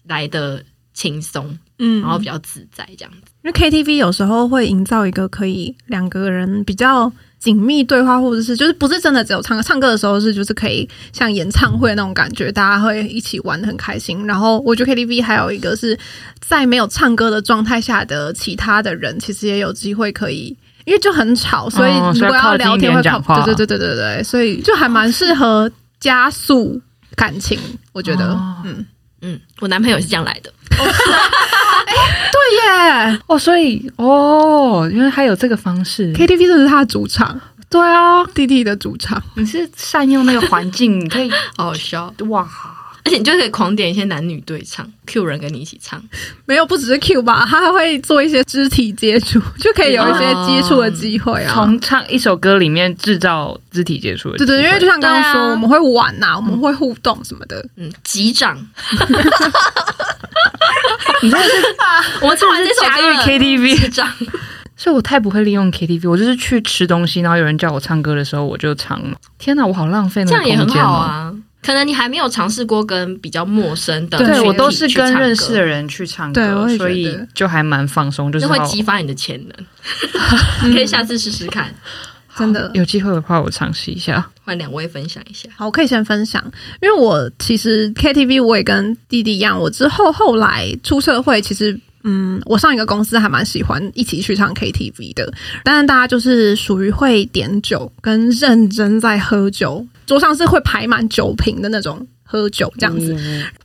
来得轻松，嗯，然后比较自在这样子。因为 KTV 有时候会营造一个可以两个人比较。紧密对话，或者是就是不是真的只有唱歌，唱歌的时候是就是可以像演唱会那种感觉，大家会一起玩的很开心。然后我觉得 KTV 还有一个是在没有唱歌的状态下的其他的人，其实也有机会可以，因为就很吵，所以如果要聊天会靠，对对对对对对，所以就还蛮适合加速感情，我觉得，嗯嗯，我男朋友是这样来的。对耶，哦，所以哦，因为还有这个方式，KTV 就是他的主场，对啊，弟弟的主场，你是善用那个环境，你可以 好好笑。哇，而且你就可以狂点一些男女对唱，Q 人跟你一起唱，没有不只是 Q 吧，他还会做一些肢体接触，就可以有一些接触的机会啊，从唱一首歌里面制造肢体接触的，对对，因为就像刚刚说，我们会玩呐，我们会互动什么的，嗯，击掌。你真的是，我们唱完这首加入 KTV，掌所以我太不会利用 KTV。我就是去吃东西，然后有人叫我唱歌的时候，我就唱。天哪，我好浪费那个空间哦。这样也很好啊。可能你还没有尝试过跟比较陌生的，对，我都是跟认识的人去唱歌，所以就还蛮放松，就是会激发你的潜能。你 可以下次试试看，真的有机会的话，我尝试一下。换两位分享一下。好，我可以先分享，因为我其实 KTV 我也跟弟弟一样，我之后后来出社会，其实嗯，我上一个公司还蛮喜欢一起去唱 KTV 的，但是大家就是属于会点酒跟认真在喝酒，桌上是会排满酒瓶的那种。喝酒这样子，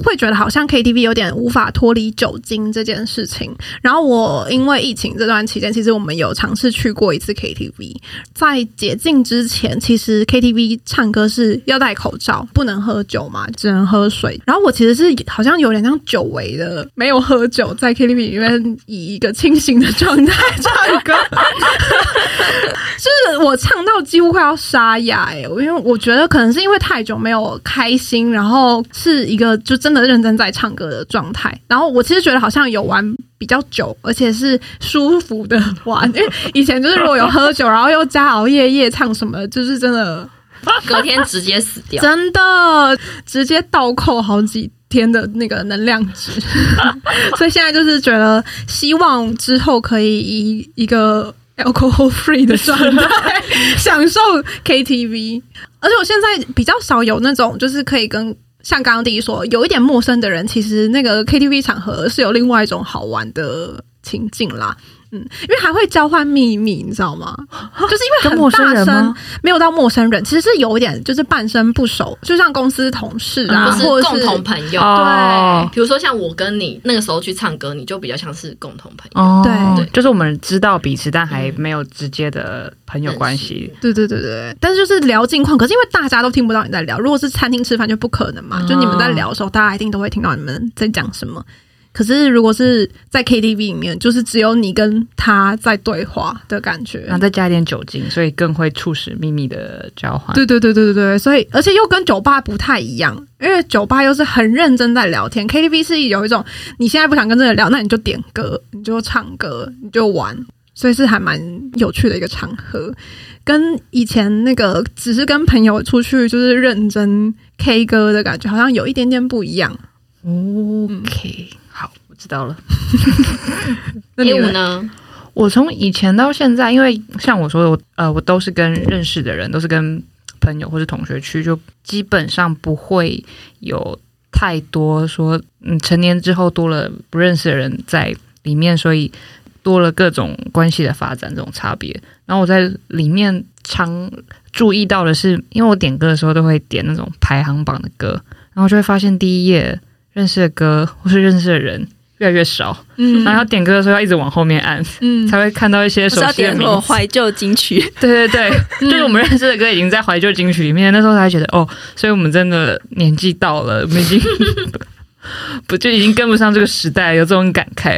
会觉得好像 KTV 有点无法脱离酒精这件事情。然后我因为疫情这段期间，其实我们有尝试去过一次 KTV，在解禁之前，其实 KTV 唱歌是要戴口罩，不能喝酒嘛，只能喝水。然后我其实是好像有点像久违的，没有喝酒，在 KTV 里面以一个清醒的状态唱歌，就是我唱到几乎快要沙哑哎，因为我觉得可能是因为太久没有开心，然后是一个就真的认真在唱歌的状态。然后我其实觉得好像有玩比较久，而且是舒服的玩，因为以前就是如果有喝酒，然后又加熬夜夜唱什么，就是真的隔天直接死掉，真的直接倒扣好几天的那个能量值。所以现在就是觉得希望之后可以以一个 alcohol free 的状态 享受 KTV，而且我现在比较少有那种就是可以跟。像刚刚第一说，有一点陌生的人，其实那个 KTV 场合是有另外一种好玩的情境啦。嗯，因为还会交换秘密，你知道吗？就是因为很大声，没有到陌生人，其实是有一点就是半生不熟，就像公司同事啊，嗯、或者是共同朋友。对，比如说像我跟你那个时候去唱歌，你就比较像是共同朋友。哦、对，就是我们知道彼此，但还没有直接的朋友关系。对对对对，但是就是聊近况。可是因为大家都听不到你在聊，如果是餐厅吃饭就不可能嘛。就你们在聊的时候，大家一定都会听到你们在讲什么。可是，如果是在 KTV 里面，就是只有你跟他在对话的感觉，然后再加一点酒精，所以更会促使秘密的交换。对对对对对对，所以而且又跟酒吧不太一样，因为酒吧又是很认真在聊天，KTV 是有一种你现在不想跟这个人聊，那你就点歌，你就唱歌，你就玩，所以是还蛮有趣的一个场合，跟以前那个只是跟朋友出去就是认真 K 歌的感觉，好像有一点点不一样。OK。知道了。那你呢？我从以前到现在，因为像我说的，我呃，我都是跟认识的人，都是跟朋友或是同学去，就基本上不会有太多说，嗯，成年之后多了不认识的人在里面，所以多了各种关系的发展这种差别。然后我在里面常注意到的是，因为我点歌的时候都会点那种排行榜的歌，然后就会发现第一页认识的歌或是认识的人。越来越少，嗯，然后要点歌的时候要一直往后面按，嗯，才会看到一些熟悉的名字。怀旧金曲，对 对对，就是我们认识的歌已经在怀旧金曲里面，那时候才觉得哦，所以我们真的年纪到了，我们已经 不就已经跟不上这个时代，有这种感慨。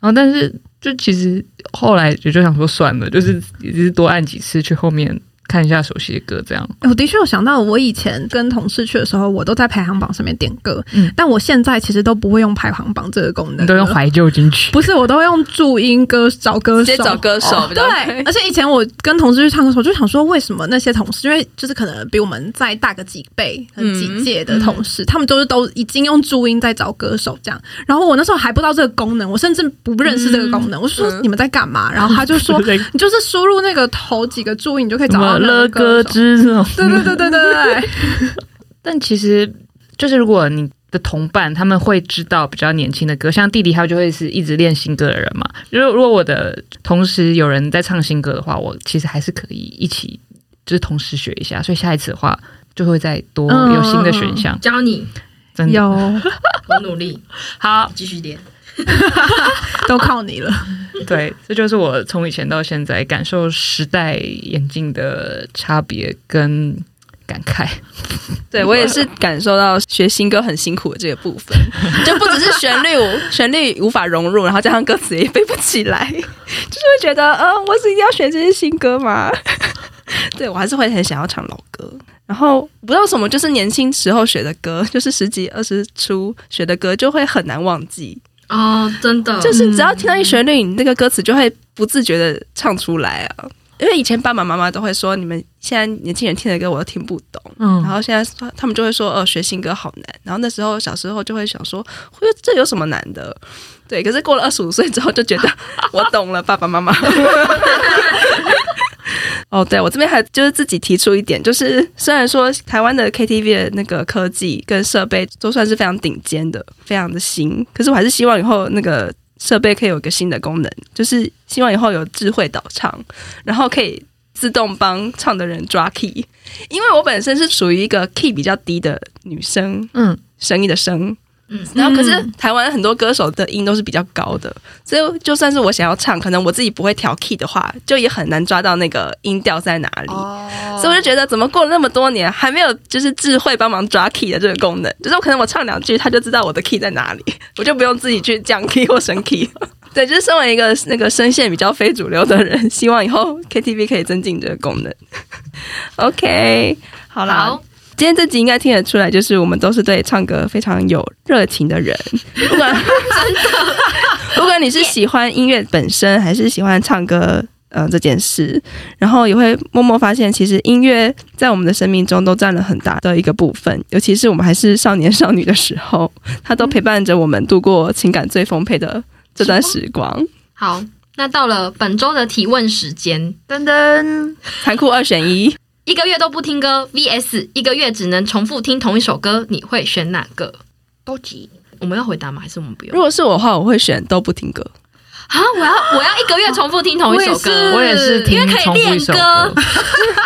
然后，但是就其实后来也就想说算了，就是也是多按几次去后面。看一下熟悉的歌，这样。我的确有想到，我以前跟同事去的时候，我都在排行榜上面点歌。嗯，但我现在其实都不会用排行榜这个功能，都用怀旧金曲。不是，我都会用注音歌找歌手，直接找歌手。对，而且以前我跟同事去唱歌的时候，就想说，为什么那些同事，因为就是可能比我们再大个几倍、几届的同事，嗯、他们都是都已经用注音在找歌手这样。然后我那时候还不知道这个功能，我甚至不认识这个功能。嗯、我说你们在干嘛？然后他就说，你就是输入那个头几个注音，你就可以找到那个歌手。知这种，对对对对对对。但其实就是，如果你的同伴他们会知道比较年轻的歌，像弟弟他就会是一直练新歌的人嘛。如果如果我的同时有人在唱新歌的话，我其实还是可以一起，就是同时学一下。所以下一次的话，就会再多有新的选项。教你，真的，有我努力，好，继续练，都靠你了。对，这就是我从以前到现在感受时代眼镜的差别跟感慨。对，我也是感受到学新歌很辛苦的这个部分，就不只是旋律，旋律无法融入，然后加上歌词也背不起来，就是会觉得，嗯、呃，我是一定要学这些新歌吗？对，我还是会很想要唱老歌。然后不知道什么，就是年轻时候学的歌，就是十几二十出学的歌，就会很难忘记。哦，真的，就是只要听到一旋律，你那个歌词就会不自觉的唱出来啊。因为以前爸爸妈妈都会说，你们现在年轻人听的歌我都听不懂，嗯，然后现在他们就会说，呃，学新歌好难。然后那时候小时候就会想说，这有什么难的？对，可是过了二十五岁之后，就觉得我懂了，爸爸妈妈。哦，对，我这边还就是自己提出一点，就是虽然说台湾的 KTV 的那个科技跟设备都算是非常顶尖的，非常的新，可是我还是希望以后那个设备可以有一个新的功能，就是希望以后有智慧导唱，然后可以自动帮唱的人抓 key，因为我本身是属于一个 key 比较低的女生，嗯，声音的声。嗯，然后可是台湾很多歌手的音都是比较高的，所以就算是我想要唱，可能我自己不会调 key 的话，就也很难抓到那个音调在哪里。哦，所以我就觉得，怎么过了那么多年，还没有就是智慧帮忙抓 key 的这个功能？就是我可能我唱两句，他就知道我的 key 在哪里，我就不用自己去降 key 或升 key。对，就是身为一个那个声线比较非主流的人，希望以后 KTV 可以增进这个功能。OK，好啦。好今天这集应该听得出来，就是我们都是对唱歌非常有热情的人。不管真的，不管你是喜欢音乐本身，还是喜欢唱歌，呃，这件事，然后也会默默发现，其实音乐在我们的生命中都占了很大的一个部分。尤其是我们还是少年少女的时候，它都陪伴着我们度过情感最丰沛的这段时光。好，那到了本周的提问时间，噔噔，残酷二选一。一个月都不听歌 vs 一个月只能重复听同一首歌，你会选哪个？都急，我们要回答吗？还是我们不用？如果是我的话，我会选都不听歌。啊！我要我要一个月重复听同一首歌，我也是，因为可以练歌。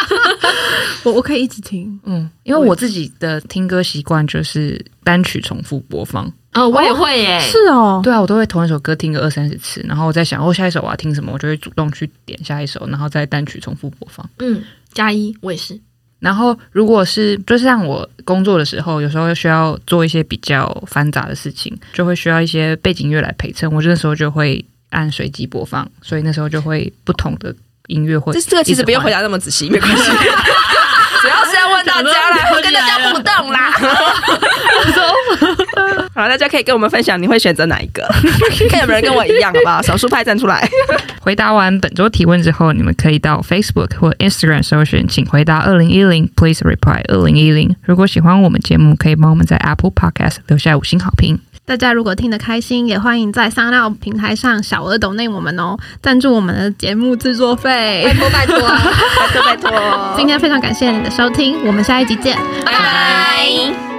我我可以一直听，嗯，因为我自己的听歌习惯就是单曲重复播放。哦，我也会耶，是哦，对啊，我都会同一首歌听个二三十次，然后我在想，哦，下一首我要听什么，我就会主动去点下一首，然后再单曲重复播放。嗯。加一，我也是。然后，如果是就是像我工作的时候，有时候需要做一些比较繁杂的事情，就会需要一些背景音乐来陪衬。我那时候就会按随机播放，所以那时候就会不同的音乐会。这这个其实不用回答那么仔细，没关系。主要是要问大家啦，我跟大家互动啦。好，大家可以跟我们分享，你会选择哪一个？看有没有人跟我一样，好不好？少数派站出来。回答完本周提问之后，你们可以到 Facebook 或 Instagram 搜寻，请回答二零一零，Please reply 二零一零。如果喜欢我们节目，可以帮我们在 Apple Podcast 留下五星好评。大家如果听得开心，也欢迎在 SoundOn 平台上小额抖内我们哦，赞助我们的节目制作费，拜托拜托拜托拜托。今天非常感谢你的收听，我们下一集见，拜拜。